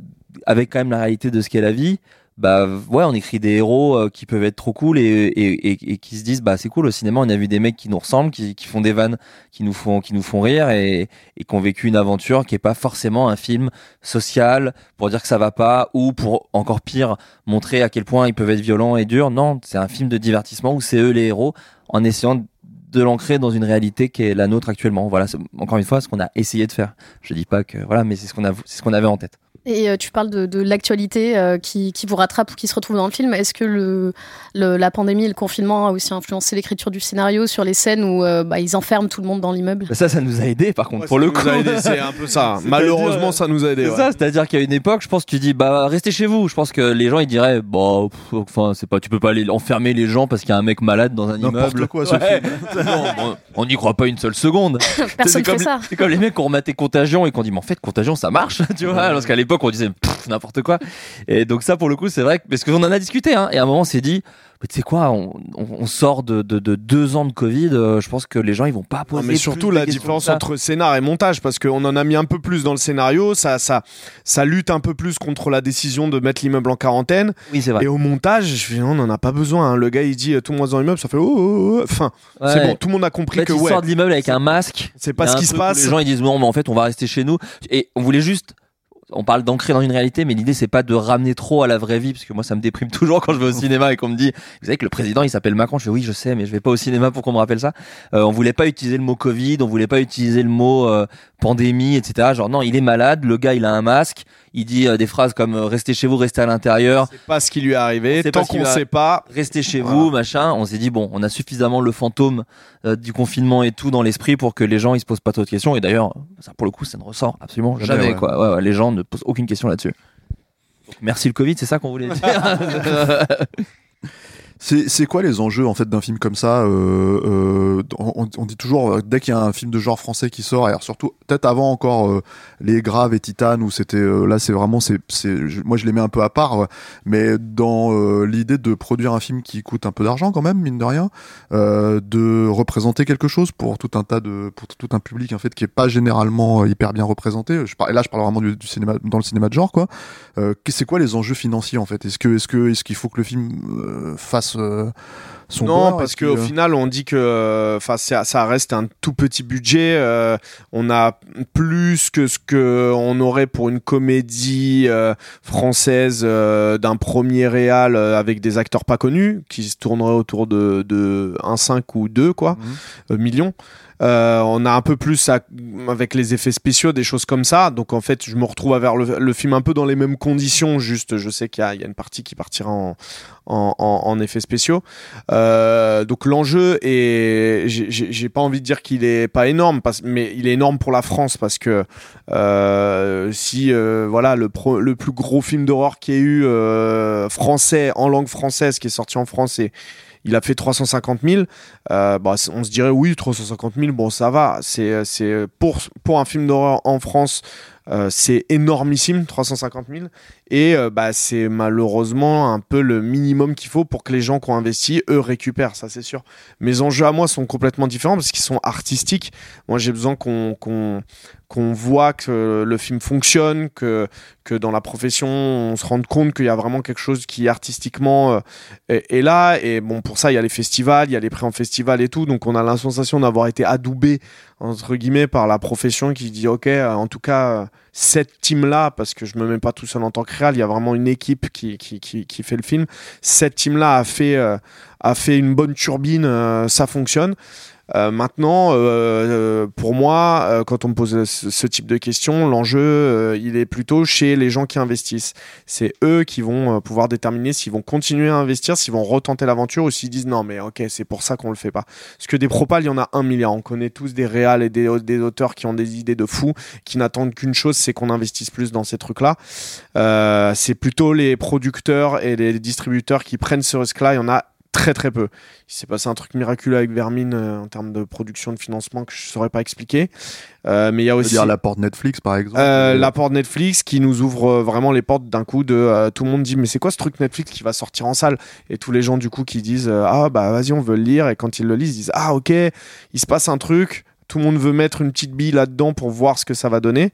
avec quand même la réalité de ce qu'est la vie. Bah ouais, on écrit des héros euh, qui peuvent être trop cool et, et, et, et qui se disent bah c'est cool au cinéma on a vu des mecs qui nous ressemblent, qui, qui font des vannes, qui nous font qui nous font rire et, et qui ont vécu une aventure qui est pas forcément un film social pour dire que ça va pas ou pour encore pire montrer à quel point ils peuvent être violents et durs. Non, c'est un film de divertissement où c'est eux les héros en essayant de l'ancrer dans une réalité qui est la nôtre actuellement. Voilà, encore une fois ce qu'on a essayé de faire. Je dis pas que voilà, mais c'est ce qu'on a, c'est ce qu'on avait en tête. Et euh, tu parles de, de l'actualité euh, qui, qui vous rattrape ou qui se retrouve dans le film. Est-ce que le, le- la pandémie et le confinement a aussi influencé l'écriture du scénario sur les scènes où euh, bah, ils enferment tout le monde dans l'immeuble? Ça, ça nous a aidé par contre Ouais, pour ça le nous coup. c'est un peu ça. Malheureusement, ça nous a aidé. C'est ouais. ça, c'est-à-dire qu'à une époque, je pense que tu dis bah restez chez vous. Je pense que les gens ils diraient bon, pff, enfin c'est pas, tu peux pas aller enfermer les gens parce qu'il y a un mec malade dans un immeuble. quoi, ce Ouais. non, on- n'y croit pas une seule seconde. Personne c'est comme, fait ça. C'est comme les mecs qui ont rematé Contagion et qui ont dit mais en fait Contagion ça marche, tu vois. Alors qu'à l'époque on disait n'importe quoi. Et donc ça pour le coup c'est vrai que parce qu'on en a discuté hein, et à un moment on s'est dit mais tu sais quoi, on, on, on sort de, de, de deux ans de Covid. euh, je pense que les gens ils vont pas Non, poser. mais plus surtout la différence entre scénar et montage parce qu'on en a mis un peu plus dans le scénario ça ça ça lutte un peu plus contre la décision de mettre l'immeuble en quarantaine Oui c'est vrai. et au montage je fais, on n'en a pas besoin hein. le gars il dit euh, tout le monde dans l'immeuble ça fait oh, oh, oh. enfin c'est Ouais. bon tout le monde a compris En fait, que il ouais sort de l'immeuble avec un masque. c'est pas ce qui se passe Les gens ils disent non, mais en fait on va rester chez nous. Et on voulait juste. On parle d'ancrer dans une réalité, mais l'idée c'est pas de ramener trop à la vraie vie, parce que moi ça me déprime toujours quand je vais au cinéma et qu'on me dit, vous savez que le président il s'appelle Macron. Je fais oui, je sais, mais je vais pas au cinéma pour qu'on me rappelle ça. Euh, on voulait pas utiliser le mot Covid, on voulait pas utiliser le mot euh, pandémie, etc. Genre non, il est malade, le gars il a un masque, il dit euh, des phrases comme euh, restez chez vous, restez à l'intérieur, c'est pas ce qui lui est arrivé tant qu'on sait pas restez chez Voilà. vous, machin. On s'est dit bon, on a suffisamment le fantôme euh, du confinement et tout dans l'esprit pour que les gens ils se posent pas trop de questions. Et d'ailleurs, ça pour le coup, ça ne ressort absolument Jamais, jamais. ouais. quoi. Ouais, ouais, les gens ne posent aucune question là-dessus. Merci le Covid, c'est ça qu'on voulait dire. C'est quoi les enjeux en fait d'un film comme ça euh, euh, on, dit toujours euh, dès qu'il y a un film de genre français qui sort, alors surtout peut-être avant encore les Graves et Titane où c'était là c'est vraiment c'est moi je les mets un peu à part, mais dans l'idée de produire un film qui coûte un peu d'argent quand même mine de rien, de représenter quelque chose pour tout un tas de pour tout un public en fait qui est pas généralement hyper bien représenté. Et là je parle vraiment du, cinéma dans le cinéma de genre quoi. C'est quoi les enjeux financiers en fait? Est-ce que est-ce que est-ce qu'il faut que le film fasse son non, parce qu'au que- final, on dit que, enfin, ça, ça reste un tout petit budget. euh, on a plus que ce que on aurait pour une comédie euh, française euh, d'un premier réal euh, avec des acteurs pas connus qui se tourneraient autour de, de 1,5 ou 2 quoi Mhm. euh, millions. Euh, on a un peu plus avec les effets spéciaux, des choses comme ça. Donc en fait, je me retrouve à vers le, film un peu dans les mêmes conditions. Juste, je sais qu'il y, a- une partie qui partira en, effets spéciaux. Euh, donc l'enjeu est, j'ai- pas envie de dire qu'il est pas énorme, mais il est énorme pour la France parce que euh, si voilà le, plus gros film d'horreur qui ait eu français en langue française qui est sorti en France et il a fait 350 000. Euh, bah, on se dirait oui, 350 000, bon, ça va. C'est, c'est pour, pour un film d'horreur en France, euh, c'est énormissime, 350 000. Et euh, bah, c'est malheureusement un peu le minimum qu'il faut pour que les gens qui ont investi, eux, récupèrent, ça c'est sûr. Mes enjeux à moi sont complètement différents parce qu'ils sont artistiques. Moi, j'ai besoin qu'on, qu'on voit que le film fonctionne, que, que dans la profession, on se rende compte qu'il y a vraiment quelque chose qui artistiquement euh, est, là. Et bon, pour ça, il y a les festivals, il y a les prix en festival et tout. Donc, on a la sensation d'avoir été adoubé, entre guillemets, par la profession qui dit, OK, euh, en tout cas, euh, cette team-là, parce que je me mets pas tout seul en tant que réal, il y a vraiment une équipe qui, qui, qui, qui fait le film. Cette team-là a fait, a fait une bonne turbine, ça fonctionne. Euh, maintenant, euh, euh, pour moi, euh, quand on me pose ce, type de questions, l'enjeu, euh, il est plutôt chez les gens qui investissent. C'est eux qui vont pouvoir déterminer s'ils vont continuer à investir, s'ils vont retenter l'aventure ou s'ils disent non, mais ok, c'est pour ça qu'on le fait pas. Parce que des propals, il y en a un milliard. On connaît tous des réals et des, des auteurs qui ont des idées de fous, qui n'attendent qu'une chose, c'est qu'on investisse plus dans ces trucs-là. Euh, c'est plutôt les producteurs et les distributeurs qui prennent ce risque-là. Il y en a très très peu. Il s'est passé un truc miraculeux avec Vermine euh, en termes de production de financement que je saurais pas expliquer. Euh, mais il y a aussi dire la porte Netflix par exemple. euh, la porte Netflix qui nous ouvre vraiment les portes d'un coup de tout le monde dit mais c'est quoi ce truc Netflix qui va sortir en salle? Et tous les gens du coup qui disent ah bah vas-y on veut le lire et quand ils le lisent ils disent ah ok il se passe un truc tout le monde veut mettre une petite bille là-dedans pour voir ce que ça va donner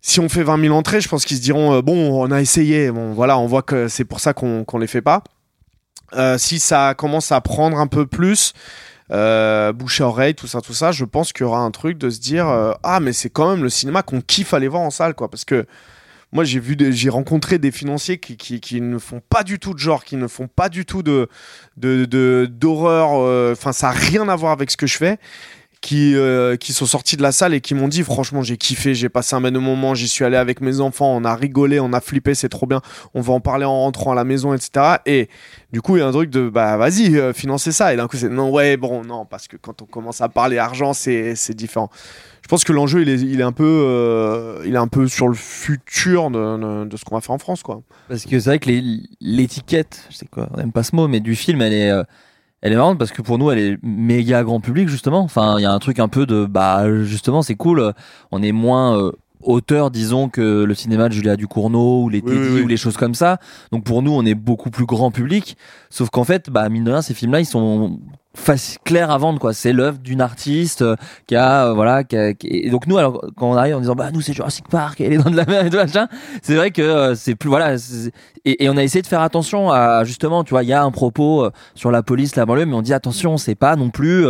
si on fait 20 000 entrées je pense qu'ils se diront euh, bon on a essayé bon voilà on voit que c'est pour ça qu'on qu'on les fait pas Euh, si ça commence à prendre un peu plus euh, bouche à oreille, tout ça, tout ça, je pense qu'il y aura un truc de se dire euh, ah mais c'est quand même le cinéma qu'on kiffe aller voir en salle quoi, parce que moi j'ai vu, j'ai rencontré des financiers qui, qui, ne font pas du tout de genre, qui ne font pas du tout de de de- d'horreur, euh, enfin ça a rien à voir avec ce que je fais. Qui, euh, qui sont sortis de la salle et qui m'ont dit franchement j'ai kiffé, j'ai passé un bon moment, j'y suis allé avec mes enfants, on a rigolé, on a flippé, c'est trop bien, on va en parler en rentrant à la maison, etc. Et du coup, il y a un truc de bah vas-y, euh, financez ça. Et d'un coup, c'est non, ouais, bon, non, parce que quand on commence à parler argent, c'est différent. Je pense que l'enjeu, il est, il est un peu, euh, il est un peu sur le futur de, de, de ce qu'on va faire en France, quoi. Parce que c'est vrai que l'étiquette, je sais quoi, on aime pas ce mot, mais du film, elle est, euh, elle est marrante parce que pour nous, elle est méga grand public justement. Enfin, il y a un truc un peu de, bah justement, c'est cool. On est moins euh, auteur, disons, que le cinéma de Julia Ducournau ou les Oui, Teddy oui, oui. ou les choses comme ça. Donc pour nous, on est beaucoup plus grand public. Sauf qu'en fait, bah mine de rien, ces films-là, ils sont clairs à vendre quoi. C'est l'œuvre d'une artiste euh, qui a euh, voilà qui a- qui- et donc nous alors quand on arrive en disant bah nous c'est Jurassic Park et les dents de la mer et tout machin c'est vrai que euh, c'est plus voilà et, et on a essayé de faire attention à justement tu vois il y a un propos euh, sur la police la banlieue mais on dit attention c'est pas non plus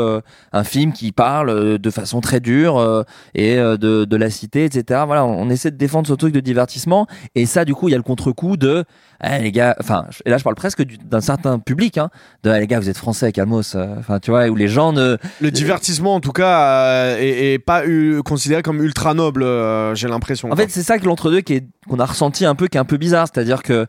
un film qui parle de façon très dure et de, de la cité etc voilà on essaie de défendre ce truc de divertissement et ça du coup il y a le contre-coup de eh, les gars enfin et là je parle presque du- d'un certain public hein de eh, les gars vous êtes français calmos euh, enfin tu vois où les gens ne Le divertissement, en tout cas, euh, est, est pas eu- considéré comme ultra noble, euh, j'ai l'impression. En quoi. fait, c'est ça que l'entre-deux qu'on a ressenti un peu, qui est un peu bizarre. C'est-à-dire que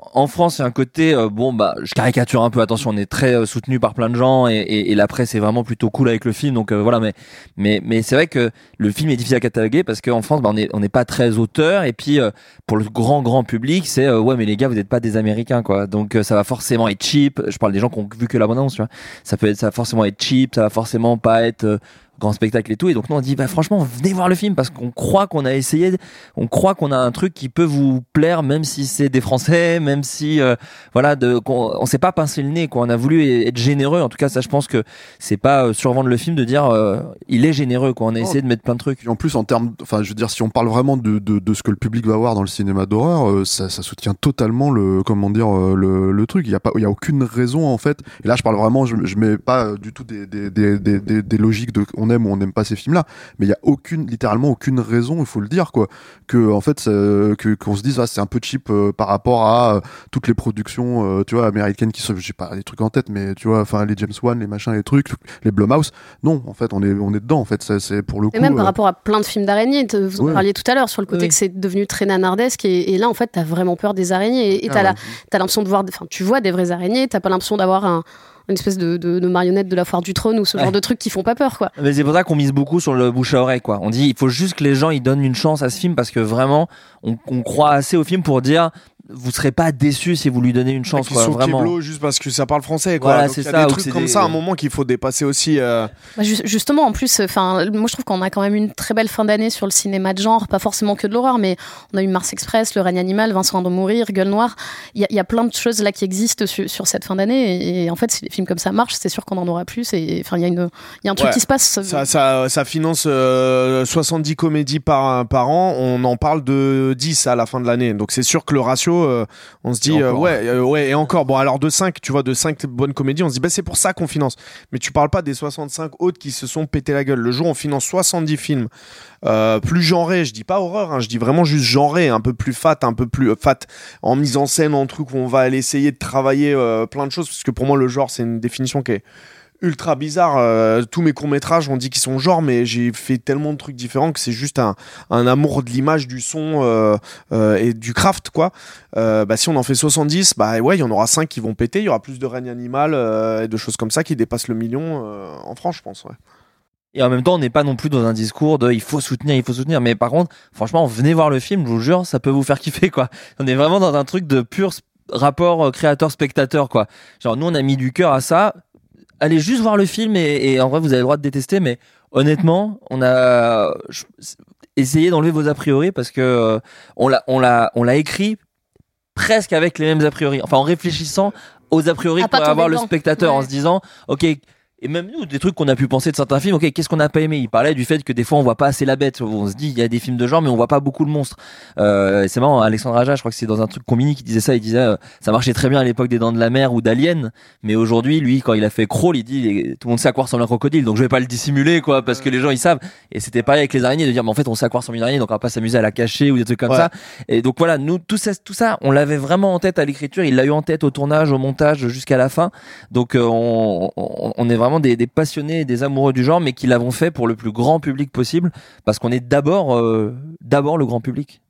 en France, il y a un côté euh, bon bah je caricature un peu. Attention, on est très euh, soutenu par plein de gens et, et, et, la presse est vraiment plutôt cool avec le film. Donc euh, voilà, mais mais mais c'est vrai que le film est difficile à cataloguer parce qu'en France, bah, on on n'est pas très auteur et puis pour le grand grand public, c'est ouais mais les gars, vous n'êtes pas des Américains quoi. Donc ça va forcément être cheap. Je parle des gens qui ont vu que l'abondance, tu vois. Ça peut être ça va forcément être cheap, ça va forcément pas être grand spectacle et tout. Et donc nous on dit bah franchement venez voir le film parce qu'on croit qu'on a essayé, on croit qu'on a un truc qui peut vous plaire même si c'est des Français, même si euh, voilà de on, on s'est pas pincé le nez quoi. On a voulu être généreux. En tout cas ça je pense que c'est pas euh, survendre le film de dire euh, il est généreux quoi. On a essayé de mettre plein de trucs. Et en plus en termes, enfin je veux dire si on parle vraiment de, de, de ce que le public va voir dans le cinéma d'horreur, ça, ça soutient totalement le comment dire le, le truc. Il y a pas il y a aucune raison en fait. Et là je parle vraiment je, je mets pas du tout des des, des, des, logiques de on aime ou on n'aime pas ces films-là. Mais il y a aucune, littéralement aucune raison, il faut le dire, quoi, que en fait, que qu'on se dise ah c'est un peu cheap euh, par rapport à euh, toutes les productions, euh, tu vois, américaines qui sont, j'ai pas des trucs en tête, mais tu vois, enfin les James Wan, les machins, les trucs, les Blumhouse. Non, en fait, on est on est dedans. En fait, c'est pour le coup. Et même par rapport à plein de films d'araignées, vous en parliez tout à l'heure sur le côté que c'est devenu très nanardesque et, et, là en fait t'as vraiment peur des araignées et, ah t'as as l'impression de voir, enfin tu vois des vraies araignées, t'as pas l'impression d'avoir un une espèce de, de, de, marionnette de la foire du trône ou ce genre de trucs qui font pas peur quoi. Mais c'est pour ça qu'on mise beaucoup sur le bouche à oreille quoi. On dit il faut juste que les gens ils donnent une chance à ce film parce que vraiment on, on croit assez au film pour dire vous serez pas déçu si vous lui donnez une chance quoi, vraiment. juste parce que ça parle français quoi. Voilà, c'est ça des trucs comme ça à un moment qu'il faut dépasser aussi euh... bah, justement en plus enfin moi je trouve qu'on a quand même une très belle fin d'année sur le cinéma de genre pas forcément que de l'horreur mais on a eu Mars Express le règne animal Vincent de mourir Gueule noire. Il y, y, a plein de choses là qui existent sur, sur cette fin d'année et, en fait si des films comme ça marchent c'est sûr qu'on en aura plus et enfin il y a une il y a un truc ouais. qui se passe ça ça, ça finance euh, 70 comédies par par an. On en parle de 10 à la fin de l'année. Donc c'est sûr que le ratio euh, on se dit euh, ouais euh, ouais et encore. Bon alors de 5 tu vois de 5 bonnes comédies on se dit bah c'est pour ça qu'on finance. Mais tu parles pas des 65 autres qui se sont pété la gueule. Le jour on finance 70 films plus genrés je dis pas horreur hein, je dis vraiment juste genré un peu plus fat un peu plus fat en mise en scène en truc où on va aller essayer de travailler plein de choses parce que pour moi le genre c'est une définition qui est ultra bizarre. Euh, tous mes courts métrages, on dit qu'ils sont genre, mais j'ai fait tellement de trucs différents que c'est juste un, amour de l'image, du son euh, euh, et du craft, quoi. Bah, si on en fait 70, bah ouais, il y en aura 5 qui vont péter. Il y aura plus de règne animal et de choses comme ça qui dépassent le million en France, je pense. Ouais. Et en même temps, on n'est pas non plus dans un discours de il faut soutenir, il faut soutenir. Mais par contre, franchement, venez voir le film, je vous jure, ça peut vous faire kiffer, quoi. On est vraiment dans un truc de pur rapport créateur-spectateur, quoi. Genre, nous, on a mis du cœur à ça allez juste voir le film et, et, en vrai vous avez le droit de détester mais honnêtement on a essayé d'enlever vos a priori parce que euh, on l'a on l'a on l'a écrit presque avec les mêmes a priori. Enfin en réfléchissant aux a priori pour pas avoir le spectateur en se disant ok et même nous des trucs qu'on a pu penser de certains films ok qu'est-ce qu'on n'a pas aimé? Il parlait du fait que des fois on voit pas assez la bête. On se dit il y a des films de genre mais on voit pas beaucoup le monstre. Euh, c'est marrant Alexandre Aja je crois que c'est dans un truc combini qui disait ça il disait euh, ça marchait très bien à l'époque des Dents de la Mer ou d'Alien. Mais aujourd'hui lui quand il a fait Crawl il dit tout le monde sait à quoi ressemble un crocodile. Donc je vais pas le dissimuler quoi parce que les gens ils savent. Et c'était pareil avec les araignées de dire mais en fait on sait à quoi ressemble une araignée donc on va pas s'amuser à la cacher ou des trucs comme Ouais. ça. Et donc voilà nous tout ça tout ça on l'avait vraiment en tête à l'écriture. Il l'a eu en tête au tournage au montage jusqu'à la fin. Donc euh, on, on, on est vraiment des, des passionnés et des amoureux du genre mais qui l'avons fait pour le plus grand public possible parce qu'on est d'abord euh, d'abord le grand public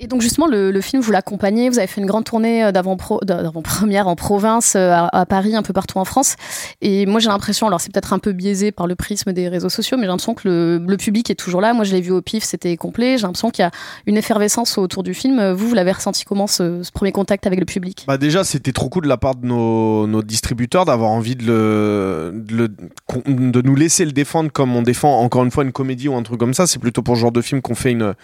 Et donc justement, le, film, vous l'accompagnez, vous avez fait une grande tournée euh, d'avant-première en province, euh, à, Paris, un peu partout en France. Et moi, j'ai l'impression, alors c'est peut-être un peu biaisé par le prisme des réseaux sociaux, mais j'ai l'impression que le, public est toujours là. Moi, je l'ai vu au pif, c'était complet. J'ai l'impression qu'il y a une effervescence autour du film. Vous, vous l'avez ressenti comment ce, premier contact avec le public? Bah déjà, c'était trop cool de la part de nos, distributeurs d'avoir envie de, de nous laisser le défendre comme on défend encore une fois une comédie ou un truc comme ça. C'est plutôt pour ce genre de film qu'on fait une,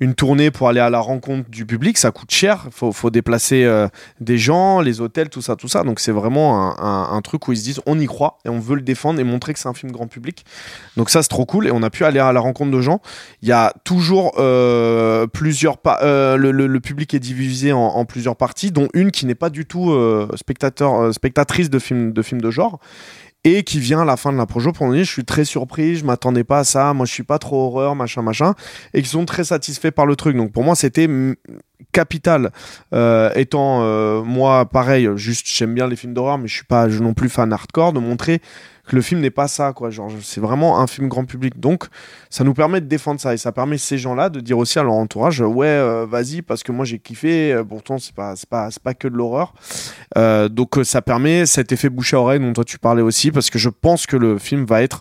une tournée pour aller à la rencontre du public. Ça coûte cher. Faut, faut déplacer euh, des gens, les hôtels, tout ça, tout ça. Donc c'est vraiment un, truc où ils se disent on y croit et on veut le défendre et montrer que c'est un film grand public. Donc ça c'est trop cool et on a pu aller à la rencontre de gens. Il y a toujours euh, plusieurs pa- euh, le, public est divisé en, en plusieurs parties, dont une qui n'est pas du tout spectateur, spectatrice de films de films de genre et qui vient à la fin de la projo pour dire je suis très surpris, je m'attendais pas à ça, moi je suis pas trop horreur, machin machin, et qui sont très satisfaits par le truc. Donc pour moi c'était capital. Euh, étant euh, moi pareil, juste j'aime bien les films d'horreur, mais je suis pas non plus fan hardcore de montrer que le film n'est pas ça, quoi. C'est vraiment un film grand public. Donc, ça nous permet de défendre ça et ça permet ces gens-là de dire aussi à leur entourage, ouais, euh, vas-y, parce que moi j'ai kiffé. euh, Pourtant, c'est pas, pas, que de l'horreur. Euh, donc, ça permet cet effet bouche à oreille dont toi tu parlais aussi, parce que je pense que le film va être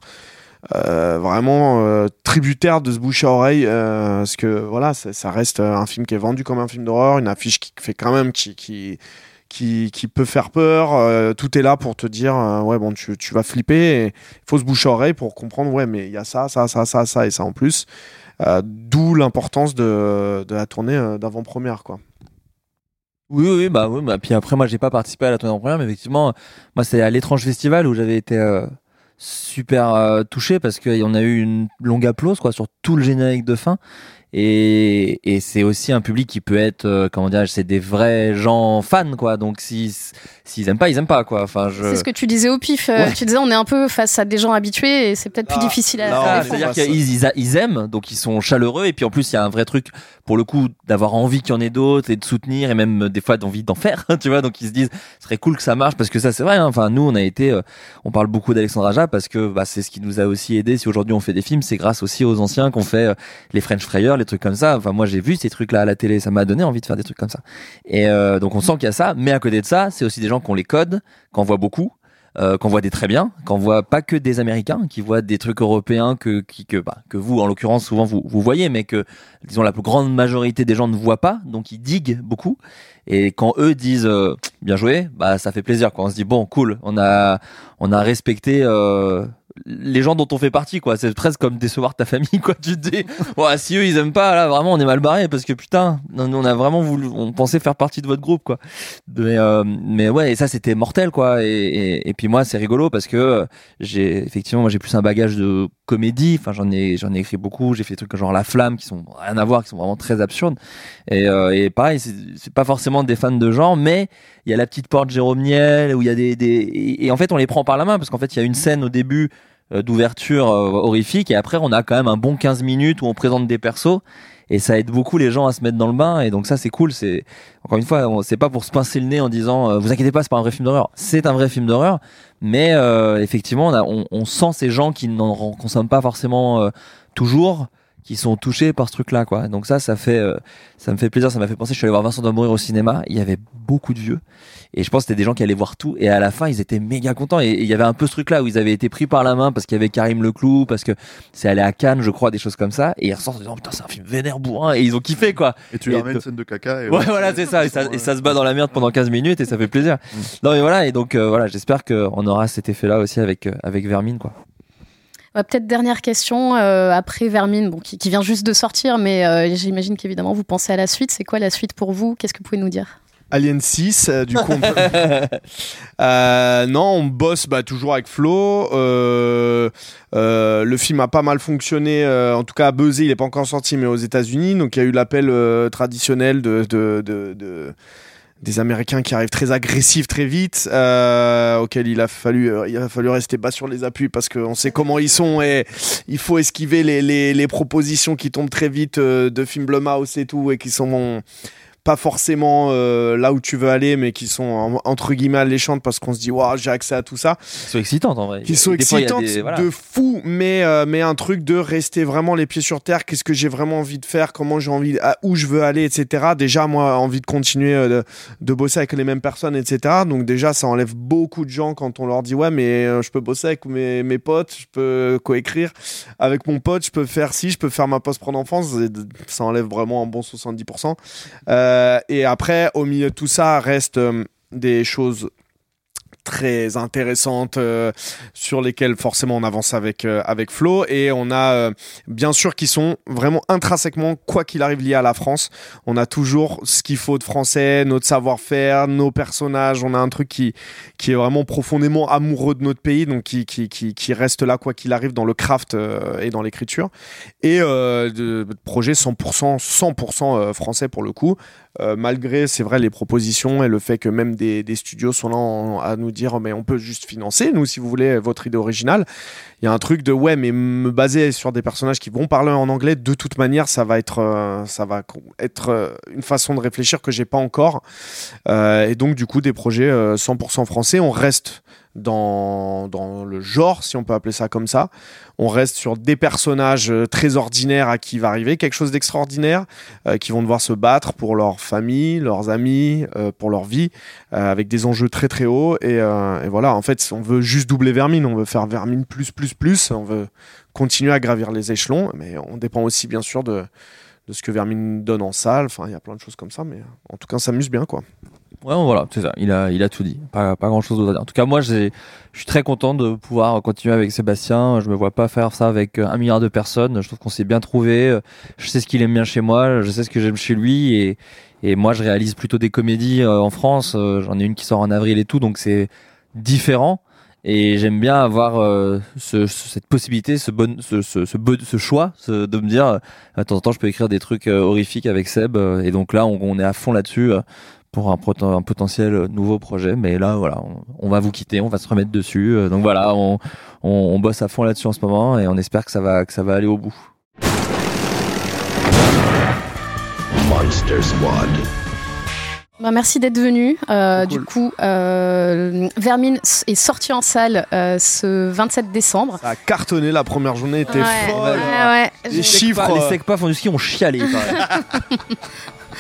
vraiment tributaire de ce bouche à oreille, parce que voilà, ça, reste un film qui est vendu comme un film d'horreur, une affiche qui fait quand même qui qui, peut faire peur. euh, tout est là pour te dire, euh, ouais, bon, tu, tu vas flipper. Il faut se boucher oreille pour comprendre, ouais, mais il y a ça, ça, ça, ça, ça et ça en plus. Euh, D'où l'importance de, la tournée d'avant-première, quoi. Oui, oui, bah oui. Bah, puis après, moi, j'ai pas participé à la tournée en première, mais effectivement, moi, c'est à l'étrange festival où j'avais été super touché parce qu'on a eu une longue applause quoi sur tout le générique de fin. Et, et c'est aussi un public qui peut être, euh, comment dire, c'est des vrais gens fans quoi. Donc si s'ils aiment pas, ils aiment pas quoi. Enfin, je. C'est ce que tu disais au pif. euh, Ouais. Tu disais, on est un peu face à des gens habitués et c'est peut-être plus Ah, difficile à mais défendre. C'est-à-dire ça. qu'ils ils, ils aiment, donc ils sont chaleureux, et puis en plus il y a un vrai truc pour le coup d'avoir envie qu'il y en ait d'autres et de soutenir et même euh, des fois d'envie d'en faire, tu vois. Donc ils se disent, ce serait cool que ça marche parce que ça c'est vrai. hein. Enfin nous on a été, euh, on parle beaucoup d'Alexandre Aja parce que bah, c'est ce qui nous a aussi aidé. Si aujourd'hui on fait des films, c'est grâce aussi aux anciens qu'on fait euh, les French Frayeurs, les trucs comme ça. Enfin moi j'ai vu ces trucs là à la télé, ça m'a donné envie de faire des trucs comme ça. Et euh, donc on sent qu'il y a ça, mais à côté de ça, c'est aussi des gens qui ont les codes, qu'on voit beaucoup euh, qu'on voit des très bien, qu'on voit pas que des Américains, qui voient des trucs européens que qui, que bah, que vous en l'occurrence souvent vous vous voyez, mais que disons la plus grande majorité des gens ne voient pas, donc ils diguent beaucoup. Et quand eux disent euh, bien joué, bah ça fait plaisir. Quoi. On se dit bon cool, on a on a respecté. Euh, les gens dont on fait partie quoi. C'est presque comme décevoir ta famille quoi tu te dis. Ouais, si eux ils aiment pas là vraiment on est mal barré parce que putain on a vraiment voulu on pensait faire partie de votre groupe quoi. Mais euh, mais ouais et ça c'était mortel quoi. Et, puis moi c'est rigolo parce que j'ai effectivement moi j'ai plus un bagage de comédie. Enfin j'en ai j'en ai écrit beaucoup. J'ai fait des trucs genre la flamme qui sont rien à voir qui sont vraiment très absurdes. Et, euh, et pareil c'est pas forcément des fans de genre mais il y a la petite porte Jérôme Niel où il y a des, des et, en fait on les prend par la main parce qu'en fait il y a une scène au début euh, d'ouverture euh, horrifique et après on a quand même un bon 15 minutes où on présente des persos et ça aide beaucoup les gens à se mettre dans le bain et donc ça c'est cool c'est encore une fois c'est pas pour se pincer le nez en disant euh, vous inquiétez pas c'est pas un vrai film d'horreur. C'est un vrai film d'horreur mais euh, effectivement on, a- on, on sent ces gens qui n'en consomment pas forcément euh, toujours qui sont touchés par ce truc là quoi donc ça ça fait euh, ça me fait plaisir ça m'a fait penser je suis allé voir Vincent doit mourir au cinéma il y avait beaucoup de vieux et je pense que c'était des gens qui allaient voir tout et à la fin ils étaient méga contents et il y avait un peu ce truc là où ils avaient été pris par la main parce qu'il y avait Karim Leclou parce que c'est allé à Cannes je crois des choses comme ça et ils ressortent en disant putain c'est un film vénère bourrin et ils ont kiffé quoi Et tu leur mets une scène de caca. Et Ouais, voilà, c'est ça. Et ça, et ça se bat dans la merde pendant 15 minutes et ça fait plaisir. Non, mais voilà. Et donc, euh, voilà, j'espère qu'on aura cet effet-là aussi avec, euh, avec Vermine, quoi. Ouais, Peut-être dernière question euh, après Vermine, bon, qui, qui vient juste de sortir, mais euh, j'imagine qu'évidemment vous pensez à la suite. C'est quoi la suite pour vous? Qu'est-ce que vous pouvez nous dire? Alien 6, euh, du coup. on peut- Euh, non, on bosse bah, toujours avec Flo. Euh, euh, le film a pas mal fonctionné, euh, en tout cas à buzzer, il est pas encore sorti, mais aux États-Unis. Donc il y a eu l'appel euh, traditionnel de, de, de, de- des Américains qui arrivent très agressifs très vite, euh, auquel il a fallu euh, il a fallu rester bas sur les appuis parce qu'on sait comment ils sont et il faut esquiver les, les, propositions qui tombent très vite euh, de films Blumhouse et tout et qui sont pas forcément euh, là où tu veux aller, mais qui sont en- entre guillemets alléchantes parce qu'on se dit, waouh, j'ai accès à tout ça. Qui sont excitantes, en vrai. Qui sont Des fois, excitantes des- voilà. de fou, mais, euh, mais un truc de rester vraiment les pieds sur terre. Qu'est-ce que j'ai vraiment envie de faire Comment j'ai envie, à où je veux aller, etc. Déjà, moi, envie de continuer euh, de, de bosser avec les mêmes personnes, etc. Donc, déjà, ça enlève beaucoup de gens quand on leur dit, ouais, mais euh, je peux bosser avec mes, mes potes, je peux coécrire avec mon pote, je peux faire ci, je peux faire ma post-prod enfance. Ça enlève vraiment un bon 70%. Euh, et après, au milieu de tout ça, restent euh, des choses très intéressantes euh, sur lesquelles forcément on avance avec euh, avec Flo. Et on a euh, bien sûr qui sont vraiment intrinsèquement quoi qu'il arrive liés à la France. On a toujours ce qu'il faut de français notre savoir-faire nos personnages. On a un truc qui qui est vraiment profondément amoureux de notre pays donc qui qui qui, reste là quoi qu'il arrive dans le craft euh, et dans l'écriture. Et euh, de, de projet 100% 100% euh, français pour le coup euh, malgré, c'est vrai, les propositions et le fait que même des, des studios sont là à nous dire, mais on peut juste financer, nous, si vous voulez, votre idée originale. Il y a un truc de, ouais, mais me baser sur des personnages qui vont parler en anglais, de toute manière, ça va être, euh, ça va être euh, une façon de réfléchir que j'ai pas encore. Et donc, du coup, des projets euh, 100% français, on reste dans, le genre, si on peut appeler ça comme ça. On reste sur des personnages euh, très ordinaires à qui va arriver quelque chose d'extraordinaire, euh, qui vont devoir se battre pour leur famille, leurs amis, euh, pour leur vie, avec des enjeux très très hauts. Et, voilà, en fait, on veut juste doubler Vermine, on veut faire Vermine plus plus plus, on veut continuer à gravir les échelons, mais on dépend aussi bien sûr de, de ce que Vermine donne en salle. Enfin, il y a plein de choses comme ça, mais en tout cas, on s'amuse bien quoi. Ouais, voilà, c'est ça. Il a, il a tout dit. Pas, pas grand chose à dire. En tout cas, moi, je suis très content de pouvoir continuer avec Sébastien. Je me vois pas faire ça avec euh, un milliard de personnes. Je trouve qu'on s'est bien trouvé. Je sais ce qu'il aime bien chez moi. Je sais ce que j'aime chez lui. Et, et moi, je réalise plutôt des comédies euh, en France. Euh, J'en ai une qui sort en avril et tout. Donc, c'est différent. Et j'aime bien avoir euh, ce, ce- cette possibilité, ce, bon, ce, ce, ce, choix de me dire, euh, de temps en temps, je peux écrire des trucs horrifiques avec Seb. et donc là, on est à fond là-dessus. Pour un, poten- un potentiel nouveau projet. Mais là, voilà, on, on va vous quitter, on va se remettre dessus. Euh, Donc voilà, on, on, on bosse à fond là-dessus en ce moment et on espère que ça va, que ça va aller au bout. Monster Squad. Bah, merci d'être venu. Euh, Cool. Du coup, euh, Vermine est sorti en salle euh, ce 27 décembre. Ça a cartonné, la première journée était Ouais, folle. ouais, ouais. Les chiffres. Les euh, Secpa font du ski, on chialé.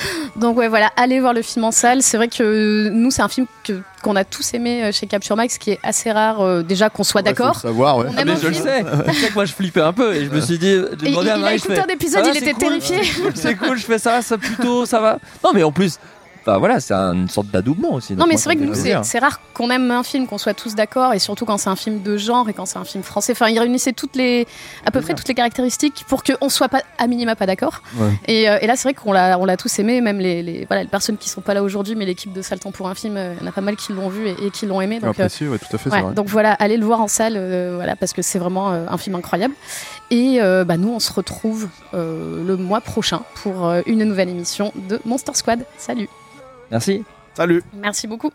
Donc ouais, voilà, allez voir le film en salle. C'est vrai que nous, c'est un film que qu'on a tous aimé euh, chez Capture Max, qui est assez rare. euh, déjà qu'on soit Ouais, d'accord. savoir, ouais. Ah, mais je le film. sais. Tu sais que moi je flippais un peu et je me suis dit, j'ai Et demandé il, à il a écouté un épisode, Ah, il était cool, terrifié. c'est cool, je fais ça, ça plutôt, ça va. Non mais en plus, bah voilà, c'est une sorte d'adoubement aussi. Non mais c'est vrai que nous c'est rare qu'on aime un film qu'on soit tous d'accord et surtout quand c'est un film de genre et quand c'est un film français. Enfin il réunissait toutes les à peu près toutes les caractéristiques pour qu'on soit pas à minima pas d'accord. Ouais. Et, euh, et là c'est vrai qu'on l'a on l'a tous aimé même les, les voilà les personnes qui sont pas là aujourd'hui mais l'équipe de Saltan pour un film euh, il y en a pas mal qui l'ont vu et, et qui l'ont aimé donc euh, Apprécié, ouais, tout à fait, Ouais, c'est vrai. donc voilà, allez le voir en salle, euh, voilà, parce que c'est vraiment euh, un film incroyable. Et euh, bah, nous, on se retrouve euh, le mois prochain pour euh, une nouvelle émission de Monster Squad. Salut, Merci. Salut. merci beaucoup.